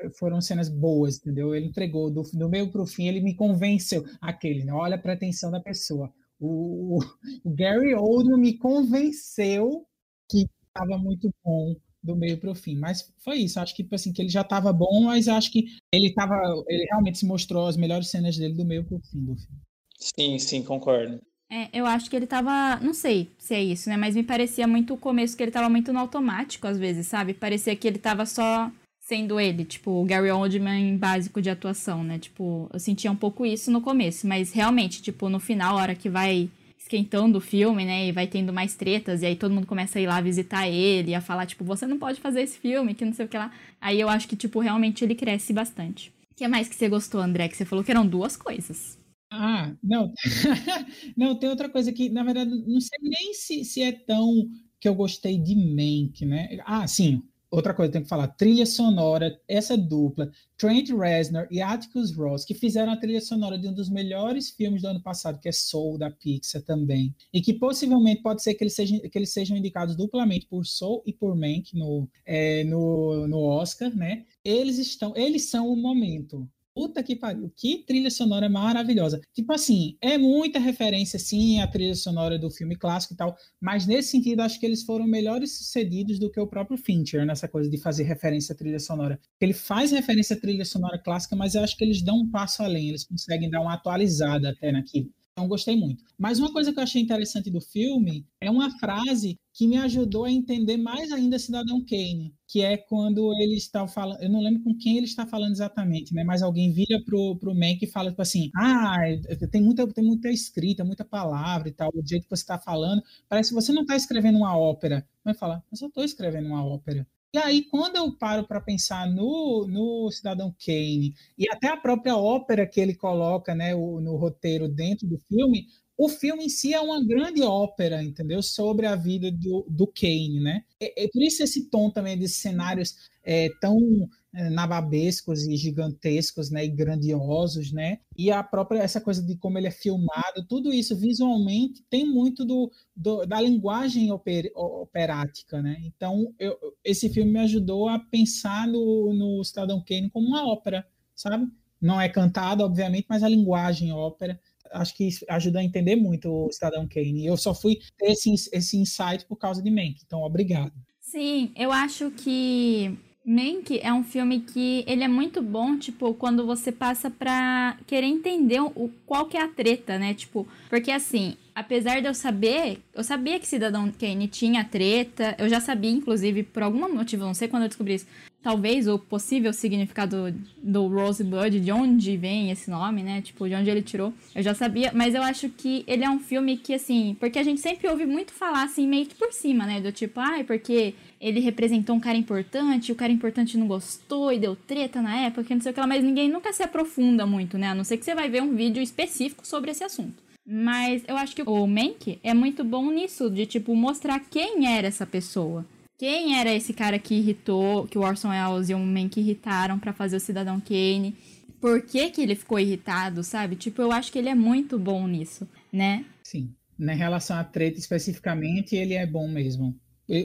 É, foram cenas boas, entendeu? Ele entregou do, do meio para o fim, ele me convenceu. Aquele, né? Olha a pretensão da pessoa. O, o Gary Oldman me convenceu que estava muito bom do meio para o fim. Mas foi isso. Acho que tipo assim que ele já estava bom, mas acho que ele tava, ele realmente se mostrou as melhores cenas dele do meio para o fim do filme. Sim, sim, concordo. É, eu acho que ele tava. Não sei se é isso, né? Mas me parecia muito o começo que ele tava muito no automático, às vezes, sabe? Parecia que ele tava só sendo ele, tipo, o Gary Oldman básico de atuação, né? Tipo, eu sentia um pouco isso no começo, mas realmente, tipo, no final, a hora que vai esquentando o filme, né, e vai tendo mais tretas, e aí todo mundo começa a ir lá visitar ele, a falar, tipo, você não pode fazer esse filme, que não sei o que lá. Aí eu acho que, tipo, realmente ele cresce bastante. O que mais que você gostou, André? Que você falou que eram duas coisas. Ah, não. não, tem outra coisa que, na verdade, não sei nem se, se é tão que eu gostei de Mank, né? Ah, sim, outra coisa, tenho que falar, trilha sonora, essa dupla, Trent Reznor e Atticus Ross, que fizeram a trilha sonora de um dos melhores filmes do ano passado, que é Soul, da Pixar também, e que possivelmente pode ser que eles sejam, que eles sejam indicados duplamente por Soul e por Mank no, é, no, no Oscar, né? Eles estão, eles são o momento. Puta que pariu, que trilha sonora maravilhosa. Tipo assim, é muita referência, sim, à trilha sonora do filme clássico e tal, mas nesse sentido, acho que eles foram melhores sucedidos do que o próprio Fincher, nessa coisa de fazer referência à trilha sonora. Ele faz referência à trilha sonora clássica, mas eu acho que eles dão um passo além, eles conseguem dar uma atualizada até naquilo. Então, gostei muito. Mas uma coisa que eu achei interessante do filme é uma frase que me ajudou a entender mais ainda Cidadão Kane, que é quando ele está falando, eu não lembro com quem ele está falando exatamente, né? Mas alguém vira pro, pro Mank e fala tipo assim, ah, tem muita, tem muita escrita, muita palavra e tal, o jeito que você está falando, parece que você não está escrevendo uma ópera. Vai falar, mas eu estou escrevendo uma ópera. E aí, quando eu paro para pensar no, no Cidadão Kane e até a própria ópera que ele coloca né, o, no roteiro dentro do filme, o filme em si é uma grande ópera, entendeu? Sobre a vida do, do Kane, né? É, é por isso esse tom também de cenários é, tão nababescos e gigantescos, né, e grandiosos, né, e a própria essa coisa de como ele é filmado, tudo isso visualmente tem muito do, do da linguagem oper, operática, né. Então eu, esse filme me ajudou a pensar no, no Cidadão Kane como uma ópera, sabe? Não é cantado, obviamente, mas a linguagem ópera acho que ajuda a entender muito o Cidadão Kane. Eu só fui ter esse, esse insight por causa de Mank, então obrigado. Sim, eu acho que Mank é um filme que ele é muito bom, tipo, quando você passa pra querer entender o, qual que é a treta, né? Tipo, porque assim, apesar de eu saber, eu sabia que Cidadão Kane tinha treta, eu já sabia, inclusive, por algum motivo, não sei quando eu descobri isso, talvez o possível significado do Rosebud, de onde vem esse nome, né? Tipo, de onde ele tirou. Eu já sabia, mas eu acho que ele é um filme que, assim, porque a gente sempre ouve muito falar, assim, meio que por cima, né? Do tipo, ai, ah, porque ele representou um cara importante, o cara importante não gostou e deu treta na época, não sei o que lá, mas ninguém nunca se aprofunda muito, né? A não ser que você vai ver um vídeo específico sobre esse assunto. Mas eu acho que o Mank é muito bom nisso, de tipo, mostrar quem era essa pessoa. Quem era esse cara que irritou, que o Orson Welles e o Mank irritaram para fazer o Cidadão Kane? Por que, que ele ficou irritado, sabe? Tipo, eu acho que ele é muito bom nisso, né? Sim. Na relação à treta especificamente, ele é bom mesmo.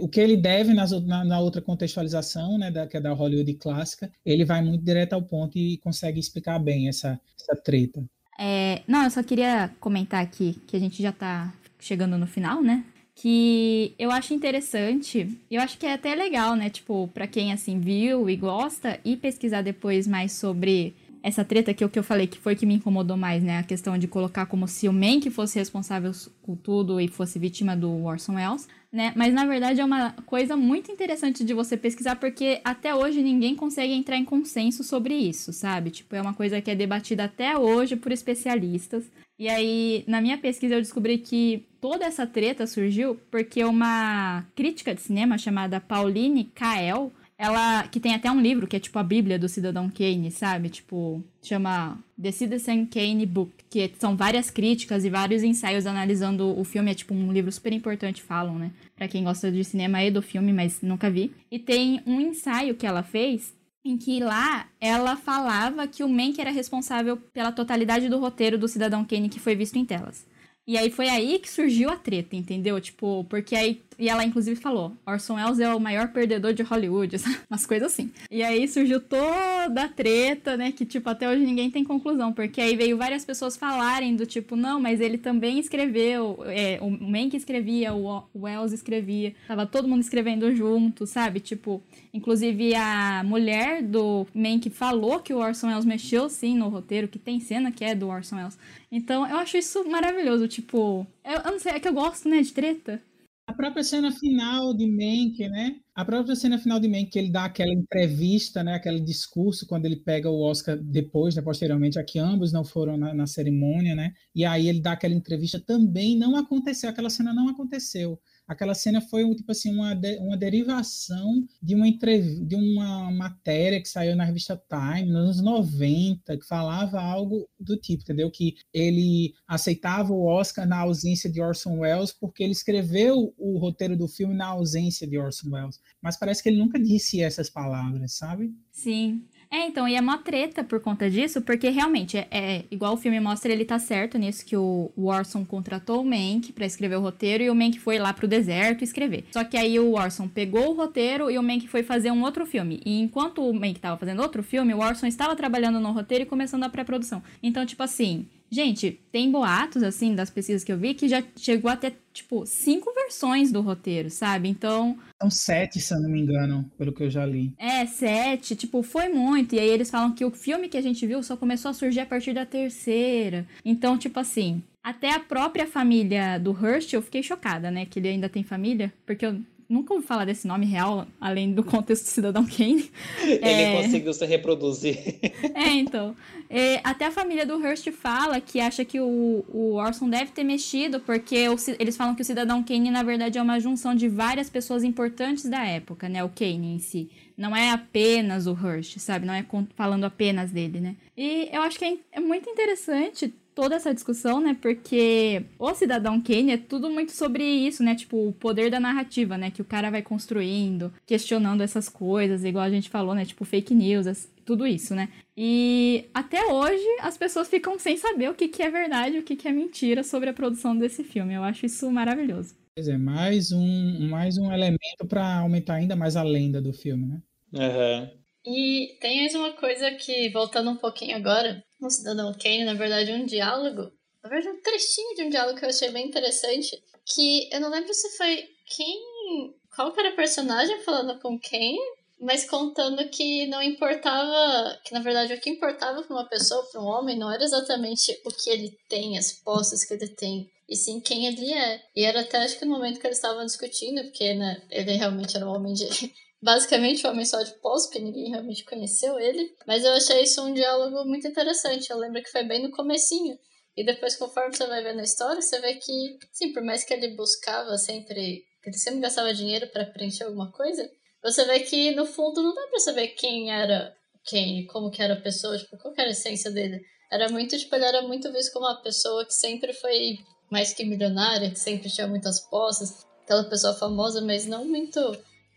O que ele deve nas, na, na, outra contextualização, né, da, que é da Hollywood clássica, ele vai muito direto ao ponto e consegue explicar bem essa, essa treta. É, não, eu só queria comentar aqui que a gente já tá chegando no final, né? Que eu acho interessante, eu acho que é até legal, né? Tipo, para quem assim viu e gosta e pesquisar depois mais sobre essa treta que o que eu falei que foi que me incomodou mais, né? A questão de colocar como se o Mank fosse responsável por tudo e fosse vítima do Orson Welles, né? Mas na verdade é uma coisa muito interessante de você pesquisar porque até hoje ninguém consegue entrar em consenso sobre isso, sabe? Tipo, é uma coisa que é debatida até hoje por especialistas. E aí, na minha pesquisa, eu descobri que toda essa treta surgiu porque uma crítica de cinema chamada Pauline Kael, ela que tem até um livro que é tipo a Bíblia do Cidadão Kane, sabe? Tipo, chama The Citizen Kane Book, que são várias críticas e vários ensaios analisando o filme, é tipo um livro super importante, falam, né? Para quem gosta de cinema e do filme, mas nunca vi. E tem um ensaio que ela fez em que lá ela falava que o Mank era responsável pela totalidade do roteiro do Cidadão Kane que foi visto em telas. E aí foi aí que surgiu a treta, entendeu? Tipo, porque aí. E ela inclusive falou: Orson Welles é o maior perdedor de Hollywood, umas coisas assim. E aí surgiu toda a treta, né? Que, tipo, até hoje ninguém tem conclusão. Porque aí veio várias pessoas falarem do tipo, não, mas ele também escreveu. É, o Mank escrevia, o Wells escrevia. Tava todo mundo escrevendo junto, sabe? Tipo, inclusive a mulher do Mank falou que o Orson Welles mexeu sim no roteiro, que tem cena que é do Orson Welles. Então eu acho isso maravilhoso. Tipo, eu, eu não sei, é que eu gosto, né, de treta. A própria cena final de Mank, né? A própria cena final de Mank, que ele dá aquela entrevista, né? Aquele discurso quando ele pega o Oscar depois, né? Posteriormente, aqui ambos não foram na, na cerimônia, né? E aí ele dá aquela entrevista também não aconteceu, aquela cena não aconteceu aquela cena foi tipo assim uma, de, uma derivação de uma de uma matéria que saiu na revista Time nos anos 90 que falava algo do tipo, entendeu? Que ele aceitava o Oscar na ausência de Orson Welles porque ele escreveu o roteiro do filme na ausência de Orson Welles, mas parece que ele nunca disse essas palavras, sabe? Sim. É, então, e é uma treta por conta disso, porque realmente, é, é igual o filme mostra, ele tá certo nisso que o, Orson contratou o Mank para escrever o roteiro e o Mank foi lá pro deserto escrever. Só que aí o Orson pegou o roteiro e o Mank foi fazer um outro filme. E enquanto o Mank tava fazendo outro filme, o Orson estava trabalhando no roteiro e começando a pré-produção. Então, tipo assim, Gente, tem boatos, assim, das pesquisas que eu vi, que já chegou até, tipo, cinco versões do roteiro, sabe? Então. São sete, se eu não me engano, pelo que eu já li. É, sete, tipo, foi muito. E aí eles falam que o filme que a gente viu só começou a surgir a partir da terceira. Então, tipo assim. Até a própria família do Hurst, eu fiquei chocada, né? Que ele ainda tem família, porque eu nunca ouvi falar desse nome real, além do contexto do Cidadão Kane. Ele é... conseguiu se reproduzir. É, então. É, até a família do Hearst fala que acha que o, o Orson deve ter mexido, porque o, eles falam que o Cidadão Kane, na verdade, é uma junção de várias pessoas importantes da época, né? O Kane em si. Não é apenas o Hearst, sabe? Não é falando apenas dele, né? E eu acho que é, é muito interessante toda essa discussão, né? Porque o Cidadão Kane é tudo muito sobre isso, né? Tipo, o poder da narrativa, né? Que o cara vai construindo, questionando essas coisas, igual a gente falou, né? Tipo, fake news, tudo isso, né? E até hoje as pessoas ficam sem saber o que, que é verdade e o que, que é mentira sobre a produção desse filme. Eu acho isso maravilhoso. Pois é, mais um, mais um elemento para aumentar ainda mais a lenda do filme, né? Uhum. E tem mais uma coisa que, voltando um pouquinho agora, no Cidadão Kane, na verdade, um diálogo, na verdade, um trechinho de um diálogo que eu achei bem interessante, que eu não lembro se foi quem. Qual que era o personagem falando com quem, mas contando que não importava, que na verdade o que importava para uma pessoa, para um homem, não era exatamente o que ele tem, as posses que ele tem, e sim quem ele é. E era até acho que no momento que eles estavam discutindo, porque né, ele realmente era um homem de basicamente o homem só de pós, porque ninguém realmente conheceu ele. Mas eu achei isso um diálogo muito interessante. Eu lembro que foi bem no comecinho. E depois, conforme você vai vendo a história, você vê que, sim, por mais que ele buscava sempre, que ele sempre gastava dinheiro para preencher alguma coisa, você vê que no fundo não dá pra saber quem era quem, como que era a pessoa, tipo, qual era a essência dele. Era muito, tipo, ele era muito visto como uma pessoa que sempre foi mais que milionária, que sempre tinha muitas posses, aquela pessoa famosa, mas não muito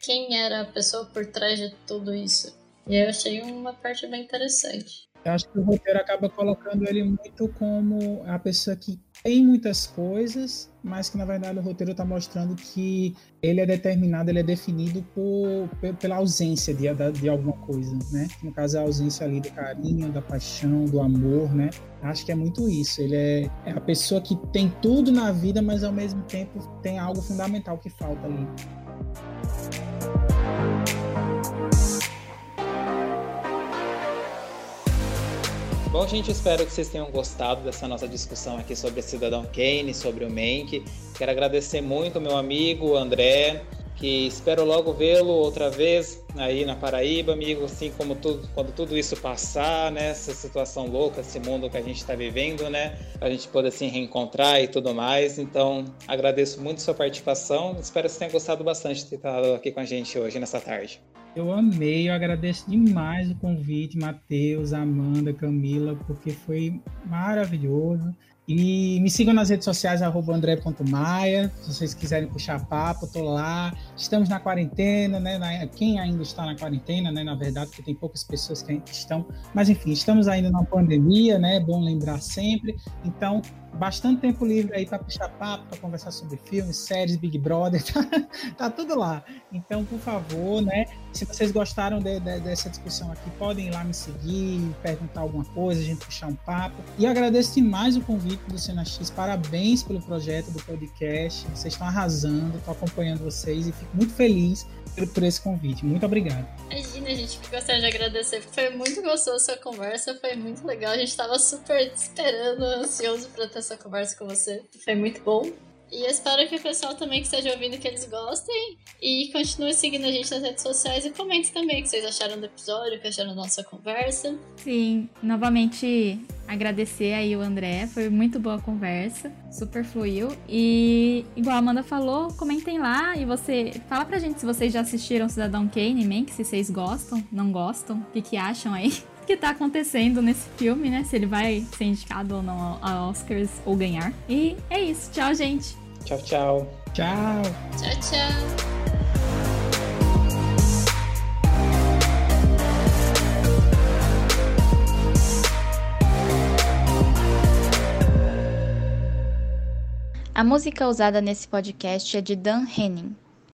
quem era a pessoa por trás de tudo isso. E eu achei uma parte bem interessante. Eu acho que o roteiro acaba colocando ele muito como a pessoa que tem muitas coisas, mas que na verdade o roteiro está mostrando que ele é determinado, ele é definido por, pela ausência de, de alguma coisa, né? No caso, a ausência ali do carinho, da paixão, do amor, né? Acho que é muito isso. Ele é, é a pessoa que tem tudo na vida, mas ao mesmo tempo tem algo fundamental que falta ali. Bom, gente, espero que vocês tenham gostado dessa nossa discussão aqui sobre Cidadão Kane, sobre o Mank. Quero agradecer muito meu amigo André, que espero logo vê-lo outra vez aí na Paraíba, amigo, assim como tudo, quando tudo isso passar, né, essa situação louca, esse mundo que a gente está vivendo, né, a gente poder se reencontrar e tudo mais. Então, agradeço muito sua participação. Espero que você tenha gostado bastante de estado aqui com a gente hoje nessa tarde. Eu amei, eu agradeço demais o convite, Matheus, Amanda, Camila, porque foi maravilhoso. E me sigam nas redes sociais, andré.maia, se vocês quiserem puxar papo, tô lá. Estamos na quarentena, né? Quem ainda está na quarentena, né? Na verdade, porque tem poucas pessoas que estão. Mas enfim, estamos ainda na pandemia, né? É bom lembrar sempre. Então, bastante tempo livre aí para puxar papo, para conversar sobre filmes, séries, Big Brother, tá, tá, tudo lá. Então, por favor, né? Se vocês gostaram de, de, dessa discussão aqui, podem ir lá me seguir, perguntar alguma coisa, a gente puxar um papo. E agradeço demais o convite do Cena X. Parabéns pelo projeto do podcast. Vocês estão arrasando, estou acompanhando vocês e fico muito feliz por, por esse convite. Muito obrigado. Imagina, gente gostaria de agradecer, foi muito gostoso a sua conversa, foi muito legal. A gente tava super esperando, ansioso pra ter essa conversa com você. Foi muito bom. E espero que o pessoal também que esteja ouvindo que eles gostem e continue seguindo a gente nas redes sociais e comente também o que vocês acharam do episódio, o que acharam da nossa conversa. Sim, novamente agradecer aí o André, foi muito boa a conversa, super fluiu. E igual a Amanda falou, comentem lá e você fala pra gente se vocês já assistiram Cidadão Kane, Mank, se vocês gostam, não gostam, o que, que acham aí. Que tá acontecendo nesse filme, né? Se ele vai ser indicado ou não a Oscars ou ganhar. E é isso. Tchau, gente. Tchau, tchau. Tchau. Tchau, tchau. A música usada nesse podcast é de Dan Henning.